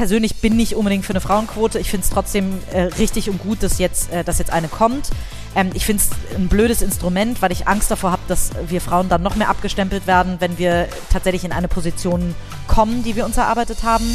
persönlich bin nicht unbedingt für eine Frauenquote. Ich finde es trotzdem äh, richtig und gut, dass jetzt, äh, dass jetzt eine kommt. Ähm, ich finde es ein blödes Instrument, weil ich Angst davor habe, dass wir Frauen dann noch mehr abgestempelt werden, wenn wir tatsächlich in eine Position kommen, die wir uns erarbeitet haben.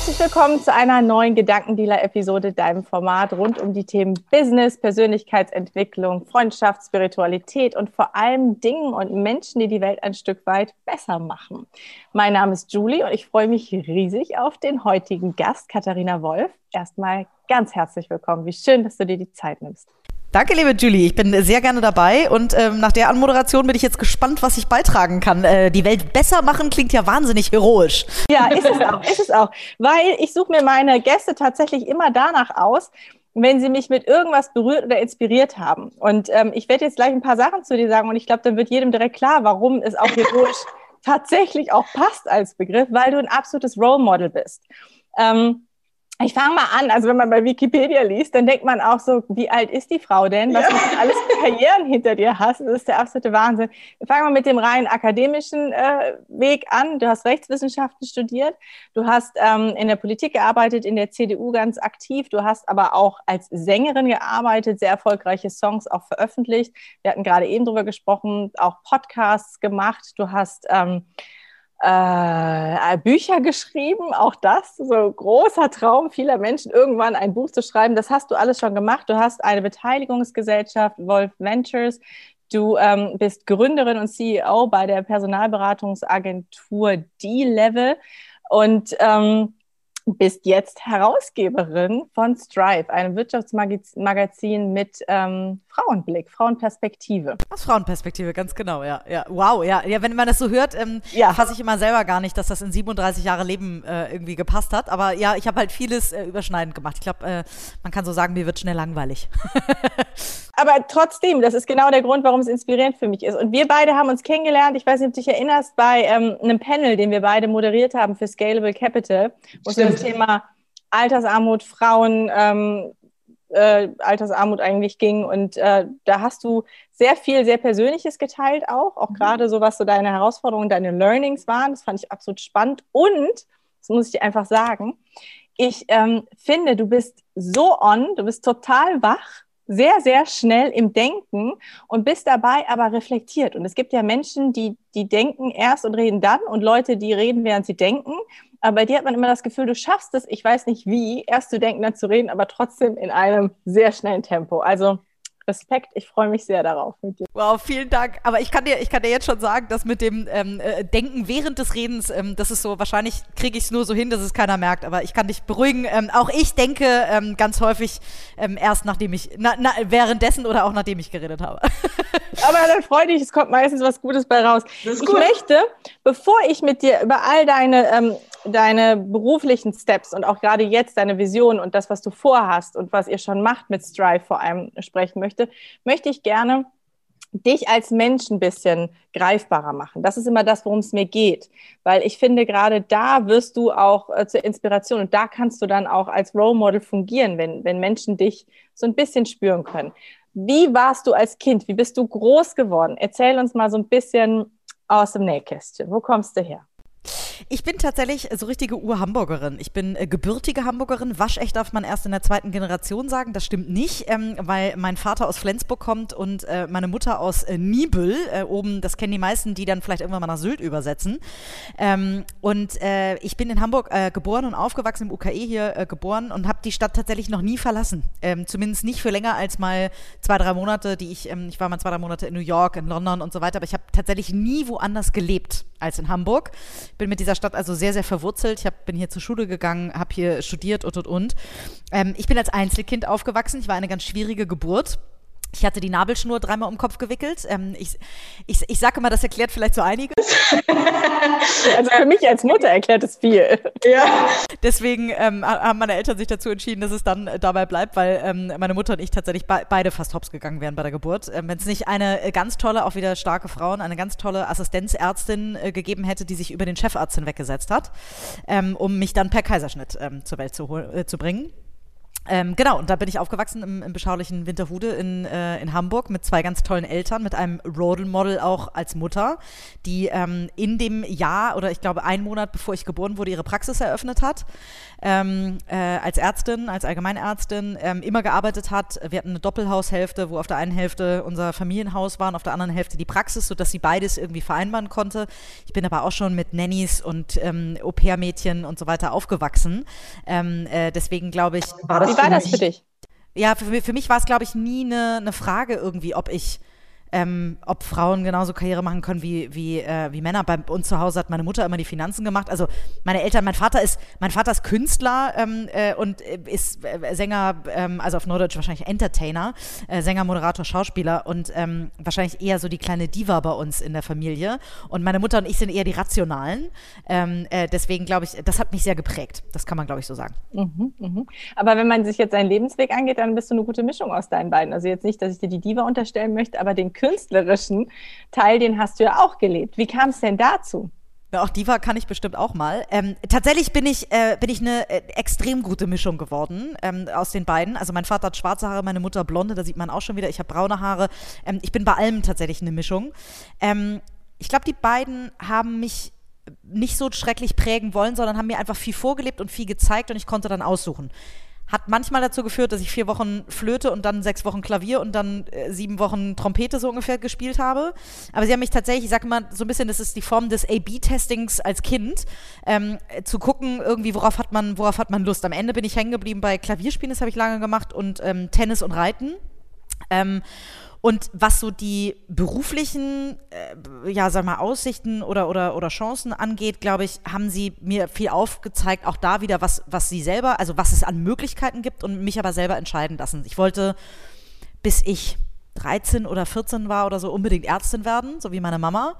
Herzlich willkommen zu einer neuen Gedankendealer-Episode, deinem Format rund um die Themen Business, Persönlichkeitsentwicklung, Freundschaft, Spiritualität und vor allem Dingen und Menschen, die die Welt ein Stück weit besser machen. Mein Name ist Julie und ich freue mich riesig auf den heutigen Gast, Katharina Wolf. Erstmal ganz herzlich willkommen. Wie schön, dass du dir die Zeit nimmst. Danke, liebe Julie. Ich bin sehr gerne dabei und ähm, nach der Anmoderation bin ich jetzt gespannt, was ich beitragen kann. Äh, die Welt besser machen klingt ja wahnsinnig heroisch. Ja, ist es auch, ist es auch. Weil ich suche mir meine Gäste tatsächlich immer danach aus, wenn sie mich mit irgendwas berührt oder inspiriert haben. Und ähm, ich werde jetzt gleich ein paar Sachen zu dir sagen und ich glaube, dann wird jedem direkt klar, warum es auch heroisch tatsächlich auch passt als Begriff, weil du ein absolutes Role Model bist. Ähm, ich fange mal an, also wenn man bei Wikipedia liest, dann denkt man auch so, wie alt ist die Frau denn? Was ja. du alles für Karrieren hinter dir hast, das ist der absolute Wahnsinn. Wir fangen mal mit dem rein akademischen äh, Weg an. Du hast Rechtswissenschaften studiert, du hast ähm, in der Politik gearbeitet, in der CDU ganz aktiv, du hast aber auch als Sängerin gearbeitet, sehr erfolgreiche Songs auch veröffentlicht. Wir hatten gerade eben drüber gesprochen, auch Podcasts gemacht. Du hast ähm, äh, Bücher geschrieben, auch das, so großer Traum vieler Menschen, irgendwann ein Buch zu schreiben. Das hast du alles schon gemacht. Du hast eine Beteiligungsgesellschaft, Wolf Ventures. Du ähm, bist Gründerin und CEO bei der Personalberatungsagentur D-Level. Und ähm, bist jetzt Herausgeberin von Strive, einem Wirtschaftsmagazin mit ähm, Frauenblick, Frauenperspektive. Was Frauenperspektive, ganz genau, ja. ja. Wow, ja. ja. Wenn man das so hört, ähm, ja. fasse ich immer selber gar nicht, dass das in 37 Jahre Leben äh, irgendwie gepasst hat. Aber ja, ich habe halt vieles äh, überschneidend gemacht. Ich glaube, äh, man kann so sagen, mir wird schnell langweilig. Aber trotzdem, das ist genau der Grund, warum es inspirierend für mich ist. Und wir beide haben uns kennengelernt, ich weiß nicht, ob du dich erinnerst, bei ähm, einem Panel, den wir beide moderiert haben für Scalable Capital, wo es um das Thema Altersarmut, Frauen, ähm, äh, Altersarmut eigentlich ging. Und äh, da hast du sehr viel, sehr Persönliches geteilt auch, auch mhm. gerade so, was so deine Herausforderungen, deine Learnings waren. Das fand ich absolut spannend. Und, das muss ich dir einfach sagen, ich ähm, finde, du bist so on, du bist total wach sehr, sehr schnell im Denken und bist dabei aber reflektiert. Und es gibt ja Menschen, die, die denken erst und reden dann und Leute, die reden, während sie denken. Aber bei dir hat man immer das Gefühl, du schaffst es, ich weiß nicht wie, erst zu denken, dann zu reden, aber trotzdem in einem sehr schnellen Tempo. Also Respekt, ich freue mich sehr darauf mit dir. Wow, vielen Dank. Aber ich kann dir, ich kann dir jetzt schon sagen, dass mit dem ähm, äh, Denken während des Redens, ähm, das ist so, wahrscheinlich kriege ich es nur so hin, dass es keiner merkt. Aber ich kann dich beruhigen. Ähm, auch ich denke ähm, ganz häufig ähm, erst nachdem ich, na, na, währenddessen oder auch nachdem ich geredet habe. Aber dann freu dich, es kommt meistens was Gutes bei raus. Ich gut. möchte, bevor ich mit dir über all deine ähm, deine beruflichen Steps und auch gerade jetzt deine Vision und das, was du vorhast und was ihr schon macht mit Strive vor allem sprechen möchte, möchte ich gerne dich als Mensch ein bisschen greifbarer machen. Das ist immer das, worum es mir geht, weil ich finde, gerade da wirst du auch äh, zur Inspiration und da kannst du dann auch als Role Model fungieren, wenn, wenn Menschen dich so ein bisschen spüren können. Wie warst du als Kind? Wie bist du groß geworden? Erzähl uns mal so ein bisschen aus dem Nähkästchen. Wo kommst du her? Ich bin tatsächlich so richtige Ur-Hamburgerin. Ich bin äh, gebürtige Hamburgerin. Waschecht darf man erst in der zweiten Generation sagen. Das stimmt nicht, ähm, weil mein Vater aus Flensburg kommt und äh, meine Mutter aus äh, Nibel. Äh, oben, das kennen die meisten, die dann vielleicht irgendwann mal nach Sylt übersetzen. Ähm, und äh, ich bin in Hamburg äh, geboren und aufgewachsen, im UKE hier geboren und habe die Stadt tatsächlich noch nie verlassen. Ähm, zumindest nicht für länger als mal zwei, drei Monate, die ich, ähm, ich war mal zwei, drei Monate in New York, in London und so weiter, aber ich habe tatsächlich nie woanders gelebt als in Hamburg. Bin mit dieser Stadt also sehr, sehr verwurzelt. Ich hab, bin hier zur Schule gegangen, habe hier studiert und und und. Ähm, ich bin als Einzelkind aufgewachsen. Ich war eine ganz schwierige Geburt. Ich hatte die Nabelschnur dreimal um den Kopf gewickelt. Ähm, ich, ich, ich sage mal, das erklärt vielleicht so einiges. also für mich als Mutter erklärt es viel. Ja. Deswegen ähm, haben meine Eltern sich dazu entschieden, dass es dann äh, dabei bleibt, weil ähm, meine Mutter und ich tatsächlich be beide fast hops gegangen wären bei der Geburt. Ähm, Wenn es nicht eine äh, ganz tolle, auch wieder starke Frau, eine ganz tolle Assistenzärztin äh, gegeben hätte, die sich über den Chefarzt hinweggesetzt hat, ähm, um mich dann per Kaiserschnitt ähm, zur Welt zu, äh, zu bringen. Ähm, genau, und da bin ich aufgewachsen im, im beschaulichen Winterhude in, äh, in Hamburg mit zwei ganz tollen Eltern, mit einem Role Model auch als Mutter, die ähm, in dem Jahr oder ich glaube einen Monat bevor ich geboren wurde, ihre Praxis eröffnet hat ähm, äh, als Ärztin, als Allgemeinärztin ähm, immer gearbeitet hat. Wir hatten eine Doppelhaushälfte, wo auf der einen Hälfte unser Familienhaus war und auf der anderen Hälfte die Praxis, sodass sie beides irgendwie vereinbaren konnte. Ich bin aber auch schon mit Nannies und ähm, Au-pair-Mädchen und so weiter aufgewachsen. Ähm, äh, deswegen glaube ich. War Wie war das für dich? Ja, für, für mich war es, glaube ich, nie eine, eine Frage irgendwie, ob ich ähm, ob Frauen genauso Karriere machen können wie, wie, äh, wie Männer. Bei uns zu Hause hat meine Mutter immer die Finanzen gemacht. Also meine Eltern, mein Vater ist, mein Vater ist Künstler ähm, äh, und ist äh, Sänger, ähm, also auf Norddeutsch wahrscheinlich Entertainer, äh, Sänger, Moderator, Schauspieler und ähm, wahrscheinlich eher so die kleine Diva bei uns in der Familie. Und meine Mutter und ich sind eher die Rationalen. Ähm, äh, deswegen glaube ich, das hat mich sehr geprägt. Das kann man, glaube ich, so sagen. Mhm, mh. Aber wenn man sich jetzt seinen Lebensweg angeht, dann bist du eine gute Mischung aus deinen beiden. Also jetzt nicht, dass ich dir die Diva unterstellen möchte, aber den künstlerischen Teil, den hast du ja auch gelebt. Wie kam es denn dazu? Ja, auch Diva kann ich bestimmt auch mal. Ähm, tatsächlich bin ich, äh, bin ich eine äh, extrem gute Mischung geworden ähm, aus den beiden. Also mein Vater hat schwarze Haare, meine Mutter blonde, da sieht man auch schon wieder. Ich habe braune Haare. Ähm, ich bin bei allem tatsächlich eine Mischung. Ähm, ich glaube, die beiden haben mich nicht so schrecklich prägen wollen, sondern haben mir einfach viel vorgelebt und viel gezeigt und ich konnte dann aussuchen hat manchmal dazu geführt, dass ich vier Wochen Flöte und dann sechs Wochen Klavier und dann äh, sieben Wochen Trompete so ungefähr gespielt habe. Aber sie haben mich tatsächlich, ich sag mal so ein bisschen, das ist die Form des A-B-Testings als Kind, ähm, zu gucken, irgendwie, worauf hat man, worauf hat man Lust. Am Ende bin ich hängen geblieben bei Klavierspielen, das habe ich lange gemacht, und ähm, Tennis und Reiten. Ähm, und was so die beruflichen, äh, ja, sag mal, Aussichten oder, oder, oder Chancen angeht, glaube ich, haben sie mir viel aufgezeigt, auch da wieder, was, was sie selber, also was es an Möglichkeiten gibt und mich aber selber entscheiden lassen. Ich wollte, bis ich 13 oder 14 war oder so, unbedingt Ärztin werden, so wie meine Mama.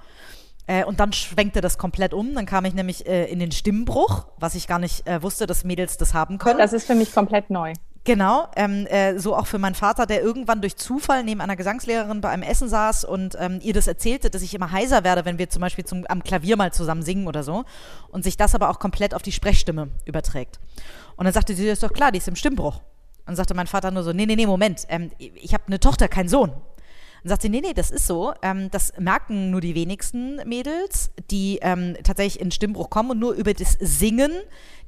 Äh, und dann schwenkte das komplett um. Dann kam ich nämlich äh, in den Stimmbruch, was ich gar nicht äh, wusste, dass Mädels das haben können. Das ist für mich komplett neu. Genau, ähm, äh, so auch für meinen Vater, der irgendwann durch Zufall neben einer Gesangslehrerin bei einem Essen saß und ähm, ihr das erzählte, dass ich immer heiser werde, wenn wir zum Beispiel zum, am Klavier mal zusammen singen oder so. Und sich das aber auch komplett auf die Sprechstimme überträgt. Und dann sagte sie, das ist doch klar, die ist im Stimmbruch. Und sagte mein Vater nur so, nee, nee, nee, Moment, ähm, ich habe eine Tochter, keinen Sohn. Und sagt sie, nee, nee, das ist so. Ähm, das merken nur die wenigsten Mädels, die ähm, tatsächlich in Stimmbruch kommen und nur über das Singen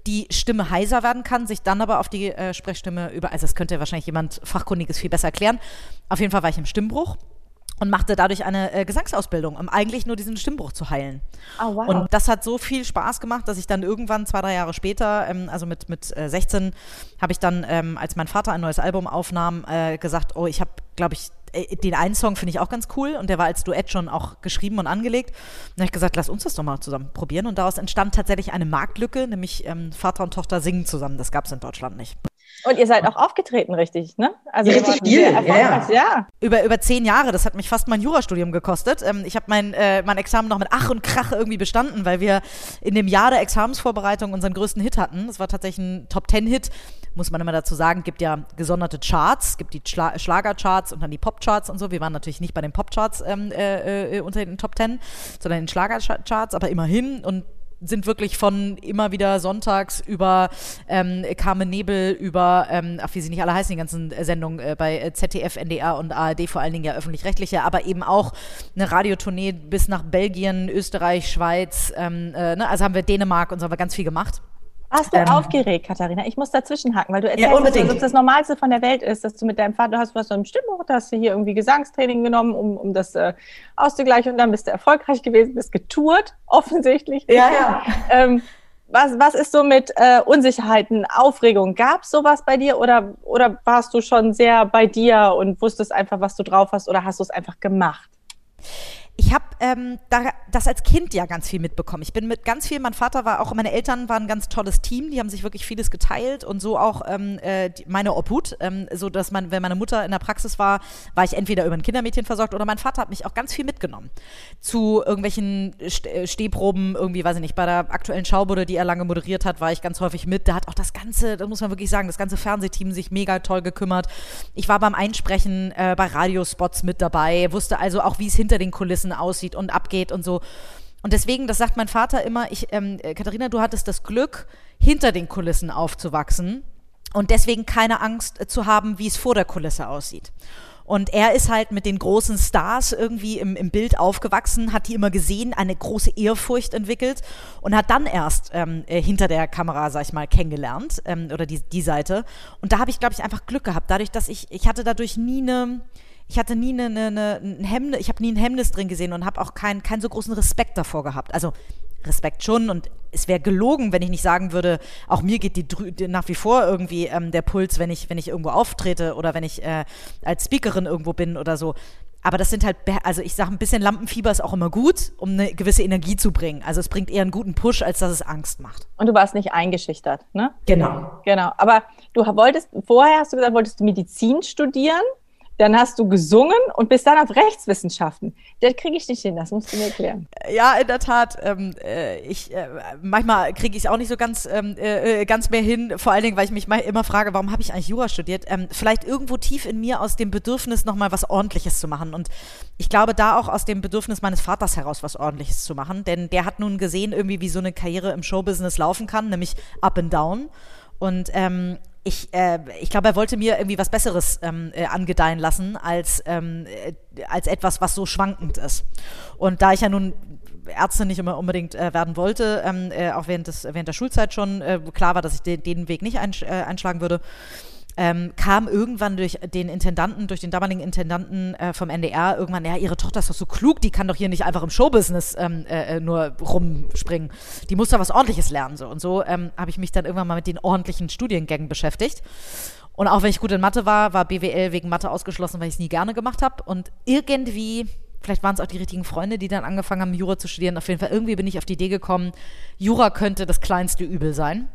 die Stimme heiser werden kann, sich dann aber auf die äh, Sprechstimme über, also das könnte wahrscheinlich jemand Fachkundiges viel besser erklären. Auf jeden Fall war ich im Stimmbruch und machte dadurch eine äh, Gesangsausbildung, um eigentlich nur diesen Stimmbruch zu heilen. Oh, wow. Und das hat so viel Spaß gemacht, dass ich dann irgendwann zwei, drei Jahre später, ähm, also mit, mit äh, 16, habe ich dann, ähm, als mein Vater ein neues Album aufnahm, äh, gesagt, oh, ich habe, glaube ich, den einen Song finde ich auch ganz cool und der war als Duett schon auch geschrieben und angelegt. Dann habe ich gesagt, lass uns das doch mal zusammen probieren. Und daraus entstand tatsächlich eine Marktlücke, nämlich ähm, Vater und Tochter singen zusammen. Das gab es in Deutschland nicht. Und ihr seid auch aufgetreten, richtig, ne? Also ja, richtig viel, ja, ja. Über, über zehn Jahre, das hat mich fast mein Jurastudium gekostet. Ähm, ich habe mein, äh, mein Examen noch mit Ach und Krach irgendwie bestanden, weil wir in dem Jahr der Examensvorbereitung unseren größten Hit hatten. Das war tatsächlich ein Top-Ten-Hit, muss man immer dazu sagen. gibt ja gesonderte Charts, gibt die Schla Schlagercharts und dann die Popcharts und so. Wir waren natürlich nicht bei den Popcharts ähm, äh, äh, unter den Top Ten, sondern in den Schlagercharts, aber immerhin und sind wirklich von immer wieder sonntags über ähm, Carmen Nebel, über, ähm, ach wie sie nicht alle heißen, die ganzen Sendungen äh, bei äh, ZDF, NDR und ARD, vor allen Dingen ja öffentlich-rechtliche, aber eben auch eine Radiotournee bis nach Belgien, Österreich, Schweiz, ähm, äh, ne? also haben wir Dänemark und so haben wir ganz viel gemacht. Warst du ähm, aufgeregt, Katharina? Ich muss dazwischenhaken, weil du erzählst, ja, dass das das Normalste von der Welt ist, dass du mit deinem Vater hast, was so im Stimmbuch, da hast du hier irgendwie Gesangstraining genommen, um, um das äh, auszugleichen und dann bist du erfolgreich gewesen, bist getourt, offensichtlich. Ja, ja. Ähm, was, was ist so mit äh, Unsicherheiten, Aufregung? Gab es sowas bei dir oder, oder warst du schon sehr bei dir und wusstest einfach, was du drauf hast oder hast du es einfach gemacht? Ich habe ähm, da, das als Kind ja ganz viel mitbekommen. Ich bin mit ganz viel, mein Vater war auch, meine Eltern waren ein ganz tolles Team, die haben sich wirklich vieles geteilt und so auch ähm, äh, die, meine Obhut, ähm, so dass man, wenn meine Mutter in der Praxis war, war ich entweder über ein Kindermädchen versorgt oder mein Vater hat mich auch ganz viel mitgenommen zu irgendwelchen äh, Stehproben, irgendwie, weiß ich nicht, bei der aktuellen Schaubude, die er lange moderiert hat, war ich ganz häufig mit. Da hat auch das ganze, da muss man wirklich sagen, das ganze Fernsehteam sich mega toll gekümmert. Ich war beim Einsprechen äh, bei Radiospots mit dabei, wusste also auch, wie es hinter den Kulissen Kulissen aussieht und abgeht und so. Und deswegen, das sagt mein Vater immer, ich, ähm, Katharina, du hattest das Glück, hinter den Kulissen aufzuwachsen und deswegen keine Angst zu haben, wie es vor der Kulisse aussieht. Und er ist halt mit den großen Stars irgendwie im, im Bild aufgewachsen, hat die immer gesehen, eine große Ehrfurcht entwickelt und hat dann erst ähm, äh, hinter der Kamera, sag ich mal, kennengelernt ähm, oder die, die Seite. Und da habe ich, glaube ich, einfach Glück gehabt, dadurch, dass ich, ich hatte dadurch nie eine ich hatte nie eine, eine, ein Hemmnis, ich habe nie ein Hemmnis drin gesehen und habe auch keinen keinen so großen Respekt davor gehabt. Also Respekt schon und es wäre gelogen, wenn ich nicht sagen würde, auch mir geht die, die nach wie vor irgendwie ähm, der Puls, wenn ich, wenn ich irgendwo auftrete oder wenn ich äh, als Speakerin irgendwo bin oder so. Aber das sind halt, also ich sage, ein bisschen Lampenfieber ist auch immer gut, um eine gewisse Energie zu bringen. Also es bringt eher einen guten Push, als dass es Angst macht. Und du warst nicht eingeschüchtert, ne? Genau. Genau. Aber du wolltest, vorher hast du gesagt, wolltest du Medizin studieren dann hast du gesungen und bist dann auf Rechtswissenschaften. Das kriege ich nicht hin, das musst du mir erklären. Ja, in der Tat. Ähm, äh, ich, äh, manchmal kriege ich es auch nicht so ganz, ähm, äh, äh, ganz mehr hin, vor allen Dingen, weil ich mich immer frage, warum habe ich eigentlich Jura studiert? Ähm, vielleicht irgendwo tief in mir aus dem Bedürfnis, nochmal was Ordentliches zu machen. Und ich glaube, da auch aus dem Bedürfnis meines Vaters heraus was Ordentliches zu machen. Denn der hat nun gesehen, irgendwie, wie so eine Karriere im Showbusiness laufen kann, nämlich up and down. Und ähm, ich, äh, ich glaube, er wollte mir irgendwie was Besseres ähm, äh, angedeihen lassen als, ähm, äh, als etwas, was so schwankend ist. Und da ich ja nun Ärztin nicht immer unbedingt äh, werden wollte, ähm, äh, auch während, des, während der Schulzeit schon äh, klar war, dass ich den, den Weg nicht einsch einschlagen würde, ähm, kam irgendwann durch den Intendanten, durch den damaligen Intendanten äh, vom NDR irgendwann, ja, ihre Tochter ist doch so klug, die kann doch hier nicht einfach im Showbusiness ähm, äh, nur rumspringen. Die muss da was ordentliches lernen. So. Und so ähm, habe ich mich dann irgendwann mal mit den ordentlichen Studiengängen beschäftigt. Und auch wenn ich gut in Mathe war, war BWL wegen Mathe ausgeschlossen, weil ich es nie gerne gemacht habe. Und irgendwie, vielleicht waren es auch die richtigen Freunde, die dann angefangen haben, Jura zu studieren. Auf jeden Fall, irgendwie bin ich auf die Idee gekommen, Jura könnte das kleinste Übel sein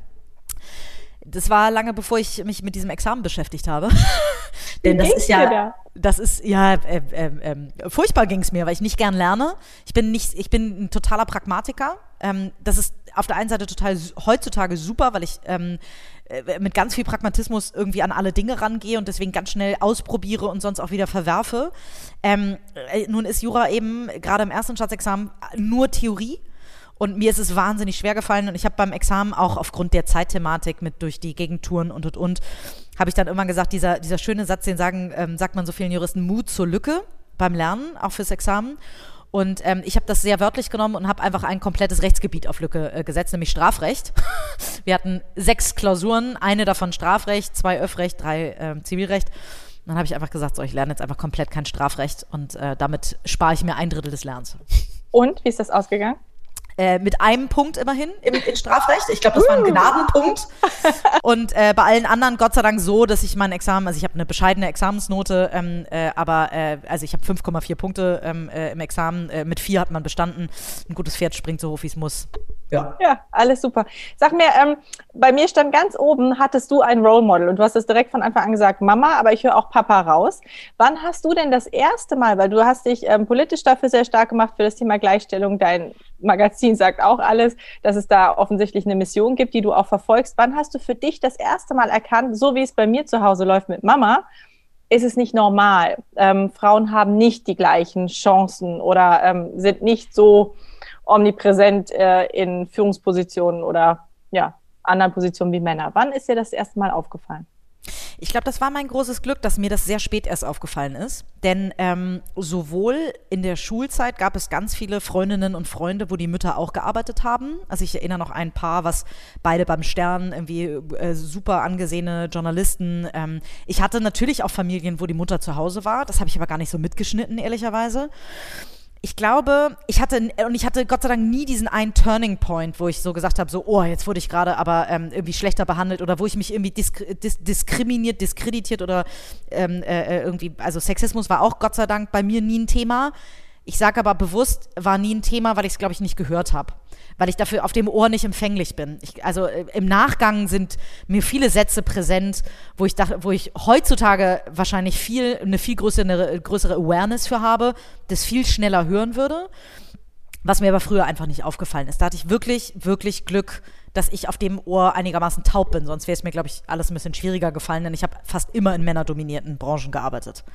das war lange bevor ich mich mit diesem Examen beschäftigt habe. Denn das ist ja, da? das ist ja äh, äh, äh, furchtbar ging es mir, weil ich nicht gern lerne. Ich bin nicht, ich bin ein totaler Pragmatiker. Ähm, das ist auf der einen Seite total heutzutage super, weil ich ähm, äh, mit ganz viel Pragmatismus irgendwie an alle Dinge rangehe und deswegen ganz schnell ausprobiere und sonst auch wieder verwerfe. Ähm, äh, nun ist Jura eben gerade im ersten Staatsexamen nur Theorie. Und mir ist es wahnsinnig schwer gefallen und ich habe beim Examen auch aufgrund der Zeitthematik mit durch die Gegentouren und und und, habe ich dann immer gesagt, dieser, dieser schöne Satz, den sagen, ähm, sagt man so vielen Juristen, Mut zur Lücke beim Lernen, auch fürs Examen. Und ähm, ich habe das sehr wörtlich genommen und habe einfach ein komplettes Rechtsgebiet auf Lücke äh, gesetzt, nämlich Strafrecht. Wir hatten sechs Klausuren, eine davon Strafrecht, zwei Öffrecht, drei äh, Zivilrecht. Und dann habe ich einfach gesagt, so, ich lerne jetzt einfach komplett kein Strafrecht und äh, damit spare ich mir ein Drittel des Lernens. Und wie ist das ausgegangen? Äh, mit einem Punkt immerhin im, im Strafrecht. Ich glaube, das war ein uh. Gnadenpunkt. Und äh, bei allen anderen Gott sei Dank so, dass ich mein Examen, also ich habe eine bescheidene Examensnote, ähm, äh, aber äh, also ich habe 5,4 Punkte ähm, äh, im Examen. Äh, mit vier hat man bestanden. Ein gutes Pferd springt so hoch, wie es muss. Ja. ja, alles super. Sag mir, ähm, bei mir stand ganz oben, hattest du ein Role Model und du hast es direkt von Anfang an gesagt, Mama, aber ich höre auch Papa raus. Wann hast du denn das erste Mal, weil du hast dich ähm, politisch dafür sehr stark gemacht für das Thema Gleichstellung, dein Magazin sagt auch alles, dass es da offensichtlich eine Mission gibt, die du auch verfolgst. Wann hast du für dich das erste Mal erkannt, so wie es bei mir zu Hause läuft mit Mama, ist es nicht normal. Ähm, Frauen haben nicht die gleichen Chancen oder ähm, sind nicht so omnipräsent äh, in Führungspositionen oder ja, anderen Positionen wie Männer. Wann ist dir das erste Mal aufgefallen? Ich glaube, das war mein großes Glück, dass mir das sehr spät erst aufgefallen ist. Denn ähm, sowohl in der Schulzeit gab es ganz viele Freundinnen und Freunde, wo die Mütter auch gearbeitet haben. Also ich erinnere noch ein Paar, was beide beim Stern irgendwie äh, super angesehene Journalisten. Ähm, ich hatte natürlich auch Familien, wo die Mutter zu Hause war. Das habe ich aber gar nicht so mitgeschnitten, ehrlicherweise ich glaube, ich hatte, und ich hatte Gott sei Dank nie diesen einen Turning Point, wo ich so gesagt habe, so, oh, jetzt wurde ich gerade aber ähm, irgendwie schlechter behandelt oder wo ich mich irgendwie disk dis diskriminiert, diskreditiert oder ähm, äh, äh, irgendwie, also Sexismus war auch Gott sei Dank bei mir nie ein Thema. Ich sage aber bewusst, war nie ein Thema, weil ich es, glaube ich, nicht gehört habe. Weil ich dafür auf dem Ohr nicht empfänglich bin. Ich, also äh, im Nachgang sind mir viele Sätze präsent, wo ich dachte, wo ich heutzutage wahrscheinlich viel, eine viel größere, größere Awareness für habe, das viel schneller hören würde. Was mir aber früher einfach nicht aufgefallen ist. Da hatte ich wirklich, wirklich Glück, dass ich auf dem Ohr einigermaßen taub bin. Sonst wäre es mir, glaube ich, alles ein bisschen schwieriger gefallen, denn ich habe fast immer in männerdominierten Branchen gearbeitet.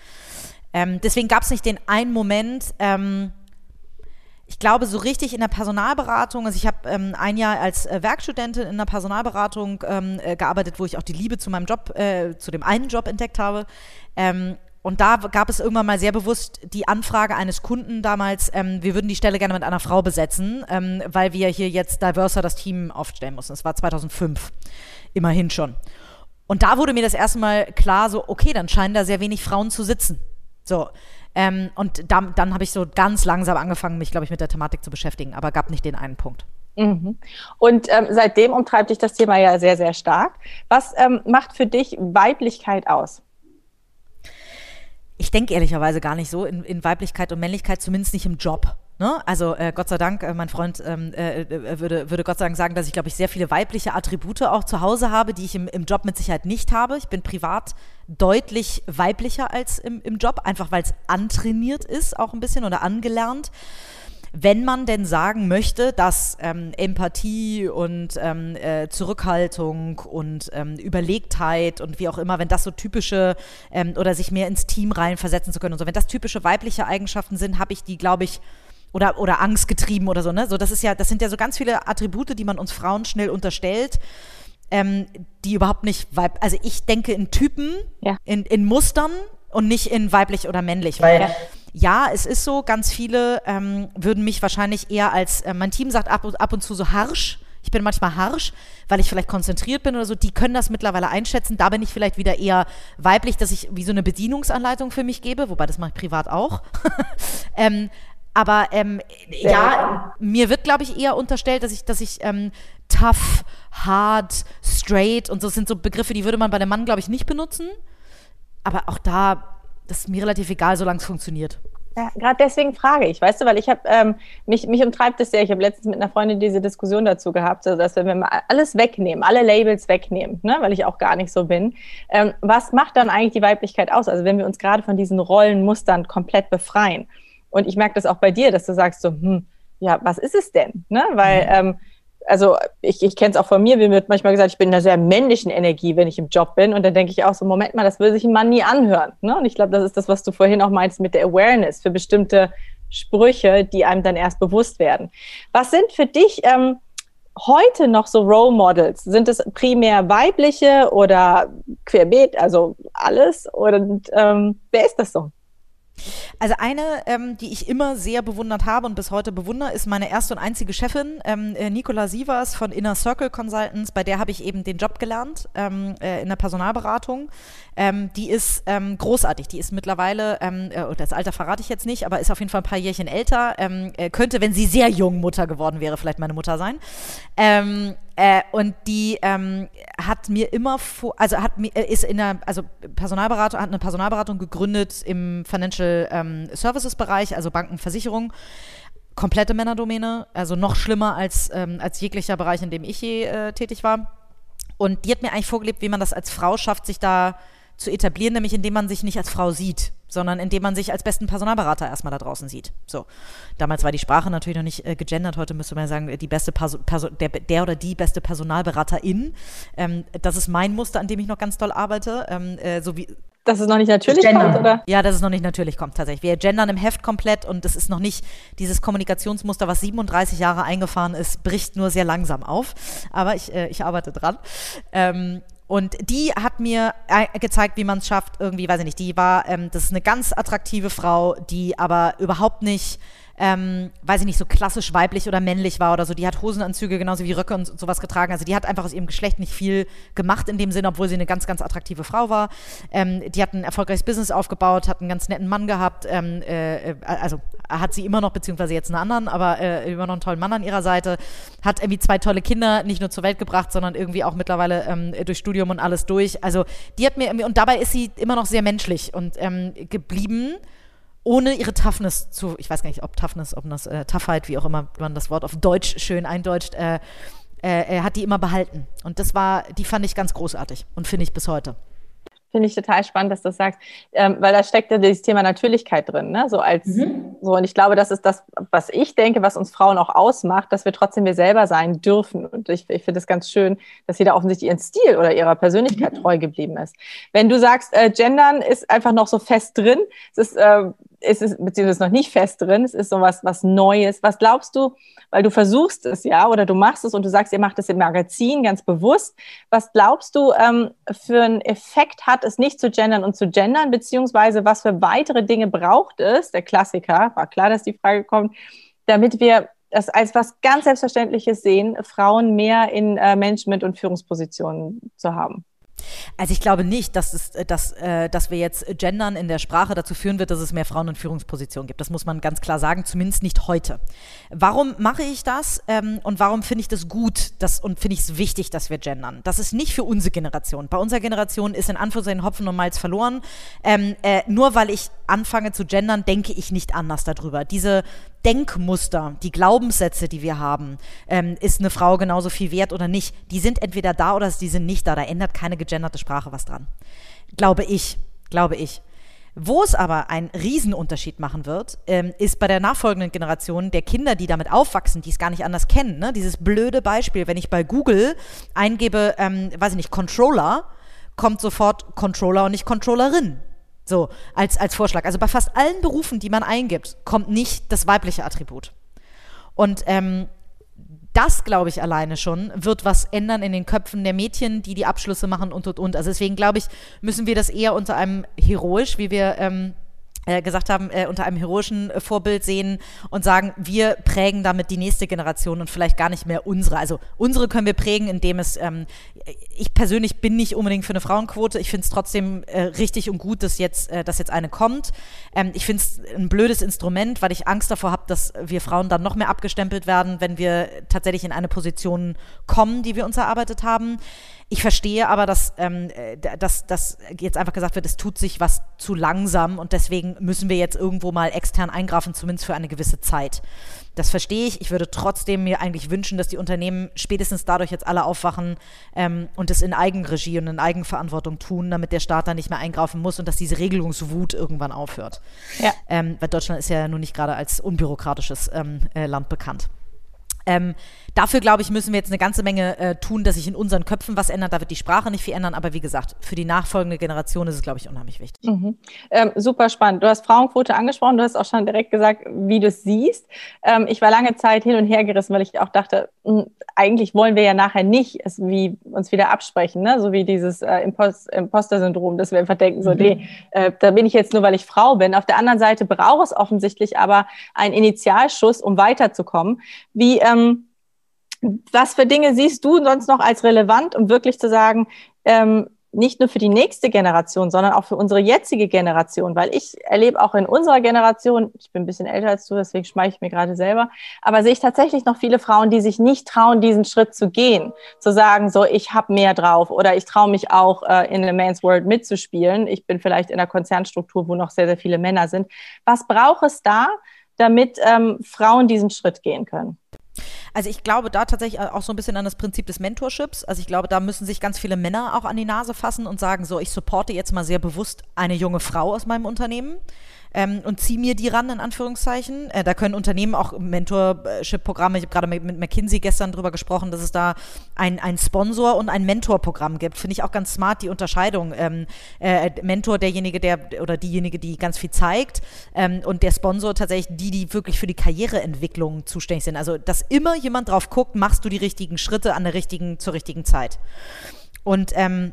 Ähm, deswegen gab es nicht den einen Moment, ähm, ich glaube, so richtig in der Personalberatung, also ich habe ähm, ein Jahr als äh, Werkstudentin in der Personalberatung ähm, äh, gearbeitet, wo ich auch die Liebe zu meinem Job, äh, zu dem einen Job entdeckt habe. Ähm, und da gab es irgendwann mal sehr bewusst die Anfrage eines Kunden damals, ähm, wir würden die Stelle gerne mit einer Frau besetzen, ähm, weil wir hier jetzt diverser das Team aufstellen mussten. Das war 2005, immerhin schon. Und da wurde mir das erste Mal klar, so, okay, dann scheinen da sehr wenig Frauen zu sitzen. So. Ähm, und da, dann habe ich so ganz langsam angefangen, mich, glaube ich, mit der Thematik zu beschäftigen, aber gab nicht den einen Punkt. Mhm. Und ähm, seitdem umtreibt dich das Thema ja sehr, sehr stark. Was ähm, macht für dich Weiblichkeit aus? Ich denke ehrlicherweise gar nicht so in, in Weiblichkeit und Männlichkeit, zumindest nicht im Job. Ne? Also äh, Gott sei Dank, äh, mein Freund ähm, äh, äh, würde, würde Gott sei Dank sagen, dass ich, glaube ich, sehr viele weibliche Attribute auch zu Hause habe, die ich im, im Job mit Sicherheit nicht habe. Ich bin privat deutlich weiblicher als im, im Job, einfach weil es antrainiert ist, auch ein bisschen oder angelernt wenn man denn sagen möchte, dass ähm, Empathie und ähm, äh, Zurückhaltung und ähm, Überlegtheit und wie auch immer, wenn das so typische ähm, oder sich mehr ins Team reinversetzen zu können und so, wenn das typische weibliche Eigenschaften sind, habe ich die, glaube ich, oder, oder angstgetrieben oder so, ne? So, das ist ja, das sind ja so ganz viele Attribute, die man uns Frauen schnell unterstellt, ähm, die überhaupt nicht weib, also ich denke in Typen, ja. in, in Mustern und nicht in weiblich oder männlich, weil ja. ja es ist so, ganz viele ähm, würden mich wahrscheinlich eher als, äh, mein Team sagt ab und, ab und zu so harsch, ich bin manchmal harsch, weil ich vielleicht konzentriert bin oder so. Die können das mittlerweile einschätzen. Da bin ich vielleicht wieder eher weiblich, dass ich wie so eine Bedienungsanleitung für mich gebe, wobei das mache ich privat auch. ähm, aber ähm, ja, mir wird, glaube ich, eher unterstellt, dass ich, dass ich ähm, tough, hard, straight und so sind so Begriffe, die würde man bei dem Mann, glaube ich, nicht benutzen. Aber auch da, das ist mir relativ egal, solange es funktioniert. Ja, gerade deswegen frage ich, weißt du, weil ich habe, ähm, mich, mich umtreibt es sehr, ich habe letztens mit einer Freundin diese Diskussion dazu gehabt, also dass wenn wir mal alles wegnehmen, alle Labels wegnehmen, ne, weil ich auch gar nicht so bin, ähm, was macht dann eigentlich die Weiblichkeit aus? Also wenn wir uns gerade von diesen Rollenmustern komplett befreien. Und ich merke das auch bei dir, dass du sagst so, hm, ja, was ist es denn? Ne? Weil, mhm. ähm, also ich, ich kenne es auch von mir, mir wird manchmal gesagt, ich bin in einer sehr männlichen Energie, wenn ich im Job bin. Und dann denke ich auch so, Moment mal, das will sich ein Mann nie anhören. Ne? Und ich glaube, das ist das, was du vorhin auch meinst mit der Awareness für bestimmte Sprüche, die einem dann erst bewusst werden. Was sind für dich ähm, heute noch so Role Models? Sind es primär weibliche oder querbeet, also alles? Und ähm, wer ist das so? Also eine, ähm, die ich immer sehr bewundert habe und bis heute bewundere, ist meine erste und einzige Chefin, ähm, äh, Nicola Sievers von Inner Circle Consultants. Bei der habe ich eben den Job gelernt ähm, äh, in der Personalberatung. Ähm, die ist ähm, großartig. Die ist mittlerweile, ähm, äh, das Alter verrate ich jetzt nicht, aber ist auf jeden Fall ein paar Jährchen älter. Ähm, äh, könnte, wenn sie sehr jung Mutter geworden wäre, vielleicht meine Mutter sein. Ähm, äh, und die ähm, hat mir immer vor, also hat mir, äh, ist in der, also Personalberatung, hat eine Personalberatung gegründet im Financial Services Bereich, also Banken, Versicherungen komplette Männerdomäne, also noch schlimmer als, ähm, als jeglicher Bereich, in dem ich je äh, tätig war. Und die hat mir eigentlich vorgelebt, wie man das als Frau schafft, sich da zu etablieren, nämlich indem man sich nicht als Frau sieht, sondern indem man sich als besten Personalberater erstmal da draußen sieht. So. Damals war die Sprache natürlich noch nicht äh, gegendert, heute müsste man sagen, die beste Perso Perso der, der, oder die beste Personalberaterin. Ähm, das ist mein Muster, an dem ich noch ganz doll arbeite. Ähm, äh, so wie dass es noch nicht natürlich kommt, oder? Ja, dass es noch nicht natürlich kommt, tatsächlich. Wir gendern im Heft komplett und das ist noch nicht dieses Kommunikationsmuster, was 37 Jahre eingefahren ist, bricht nur sehr langsam auf. Aber ich, äh, ich arbeite dran. Ähm, und die hat mir äh, gezeigt, wie man es schafft, irgendwie, weiß ich nicht, die war, ähm, das ist eine ganz attraktive Frau, die aber überhaupt nicht ähm, weiß ich nicht, so klassisch weiblich oder männlich war oder so. Die hat Hosenanzüge genauso wie Röcke und sowas getragen. Also die hat einfach aus ihrem Geschlecht nicht viel gemacht in dem Sinne, obwohl sie eine ganz, ganz attraktive Frau war. Ähm, die hat ein erfolgreiches Business aufgebaut, hat einen ganz netten Mann gehabt. Ähm, äh, also hat sie immer noch, beziehungsweise jetzt einen anderen, aber äh, immer noch einen tollen Mann an ihrer Seite. Hat irgendwie zwei tolle Kinder nicht nur zur Welt gebracht, sondern irgendwie auch mittlerweile ähm, durch Studium und alles durch. Also die hat mir, und dabei ist sie immer noch sehr menschlich und ähm, geblieben ohne ihre Toughness zu, ich weiß gar nicht, ob Toughness, ob das äh, Toughheit, wie auch immer man das Wort auf Deutsch schön eindeutscht, äh, äh, hat die immer behalten. Und das war, die fand ich ganz großartig und finde ich bis heute. Finde ich total spannend, dass du das sagst, ähm, weil da steckt ja dieses Thema Natürlichkeit drin, ne? So als mhm. so und ich glaube, das ist das, was ich denke, was uns Frauen auch ausmacht, dass wir trotzdem wir selber sein dürfen. Und ich, ich finde es ganz schön, dass jeder offensichtlich ihren Stil oder ihrer Persönlichkeit mhm. treu geblieben ist. Wenn du sagst, äh, Gendern ist einfach noch so fest drin, es ist äh, ist es, beziehungsweise noch nicht fest drin, es ist sowas was Neues. Was glaubst du, weil du versuchst es ja oder du machst es und du sagst, ihr macht es im Magazin ganz bewusst. Was glaubst du, ähm, für einen Effekt hat es nicht zu gendern und zu gendern, beziehungsweise was für weitere Dinge braucht es, der Klassiker, war klar, dass die Frage kommt, damit wir das als was ganz Selbstverständliches sehen, Frauen mehr in äh, Management- und Führungspositionen zu haben? Also ich glaube nicht, dass, es, äh, dass, äh, dass wir jetzt Gendern in der Sprache dazu führen wird, dass es mehr Frauen in Führungspositionen gibt. Das muss man ganz klar sagen, zumindest nicht heute. Warum mache ich das ähm, und warum finde ich das gut dass, und finde ich es wichtig, dass wir gendern? Das ist nicht für unsere Generation. Bei unserer Generation ist in Anführungszeichen Hopfen und Malz verloren. Ähm, äh, nur weil ich anfange zu gendern, denke ich nicht anders darüber. Diese Denkmuster, die Glaubenssätze, die wir haben, ähm, ist eine Frau genauso viel wert oder nicht, die sind entweder da oder die sind nicht da. Da ändert keine gegenderte Sprache was dran. Glaube ich, glaube ich. Wo es aber einen Riesenunterschied machen wird, ähm, ist bei der nachfolgenden Generation der Kinder, die damit aufwachsen, die es gar nicht anders kennen. Ne? Dieses blöde Beispiel, wenn ich bei Google eingebe, ähm, weiß ich nicht, Controller, kommt sofort Controller und nicht Controllerin. So, als, als Vorschlag. Also bei fast allen Berufen, die man eingibt, kommt nicht das weibliche Attribut. Und ähm, das, glaube ich, alleine schon, wird was ändern in den Köpfen der Mädchen, die die Abschlüsse machen und, und, und. Also deswegen, glaube ich, müssen wir das eher unter einem heroisch, wie wir ähm, äh, gesagt haben, äh, unter einem heroischen äh, Vorbild sehen und sagen, wir prägen damit die nächste Generation und vielleicht gar nicht mehr unsere. Also unsere können wir prägen, indem es, ähm, ich persönlich bin nicht unbedingt für eine Frauenquote. Ich finde es trotzdem äh, richtig und gut, dass jetzt, äh, dass jetzt eine kommt. Ähm, ich finde es ein blödes Instrument, weil ich Angst davor habe, dass wir Frauen dann noch mehr abgestempelt werden, wenn wir tatsächlich in eine Position kommen, die wir uns erarbeitet haben. Ich verstehe aber, dass, ähm, äh, dass, dass jetzt einfach gesagt wird, es tut sich was zu langsam und deswegen müssen wir jetzt irgendwo mal extern eingreifen, zumindest für eine gewisse Zeit. Das verstehe ich. Ich würde trotzdem mir eigentlich wünschen, dass die Unternehmen spätestens dadurch jetzt alle aufwachen ähm, und es in Eigenregie und in Eigenverantwortung tun, damit der Staat da nicht mehr eingreifen muss und dass diese Regelungswut irgendwann aufhört. Ja. Ähm, weil Deutschland ist ja nun nicht gerade als unbürokratisches ähm, äh, Land bekannt. Ähm, dafür, glaube ich, müssen wir jetzt eine ganze Menge äh, tun, dass sich in unseren Köpfen was ändert. Da wird die Sprache nicht viel ändern, aber wie gesagt, für die nachfolgende Generation ist es, glaube ich, unheimlich wichtig. Mhm. Ähm, super spannend. Du hast Frauenquote angesprochen, du hast auch schon direkt gesagt, wie du es siehst. Ähm, ich war lange Zeit hin und her gerissen, weil ich auch dachte, mh, hm, eigentlich wollen wir ja nachher nicht es wie uns wieder absprechen, ne? so wie dieses äh, Impost Imposter-Syndrom, dass wir einfach denken, so, mhm. nee, äh, da bin ich jetzt nur, weil ich Frau bin. Auf der anderen Seite braucht es offensichtlich aber einen Initialschuss, um weiterzukommen. Wie ähm, was für Dinge siehst du sonst noch als relevant, um wirklich zu sagen, ähm, nicht nur für die nächste Generation, sondern auch für unsere jetzige Generation, weil ich erlebe auch in unserer Generation, ich bin ein bisschen älter als du, deswegen schmeiche ich mir gerade selber, aber sehe ich tatsächlich noch viele Frauen, die sich nicht trauen, diesen Schritt zu gehen, zu sagen, so ich habe mehr drauf oder ich traue mich auch äh, in a Man's World mitzuspielen. Ich bin vielleicht in einer Konzernstruktur, wo noch sehr, sehr viele Männer sind. Was braucht es da, damit ähm, Frauen diesen Schritt gehen können? Also ich glaube da tatsächlich auch so ein bisschen an das Prinzip des Mentorships. Also ich glaube, da müssen sich ganz viele Männer auch an die Nase fassen und sagen, so, ich supporte jetzt mal sehr bewusst eine junge Frau aus meinem Unternehmen ähm, und ziehe mir die ran, in Anführungszeichen. Äh, da können Unternehmen auch Mentorship-Programme, ich habe gerade mit, McKinsey gestern drüber gesprochen, dass es da ein, ein Sponsor- und ein Mentorprogramm gibt. Finde ich auch ganz smart, die Unterscheidung. Ähm, äh, Mentor derjenige, der oder diejenige, die ganz viel zeigt ähm, und der Sponsor tatsächlich die, die wirklich für die Karriereentwicklung zuständig sind. Also, dass immer jemand drauf guckt, machst du die richtigen Schritte an der richtigen, zur richtigen Zeit. Und ähm,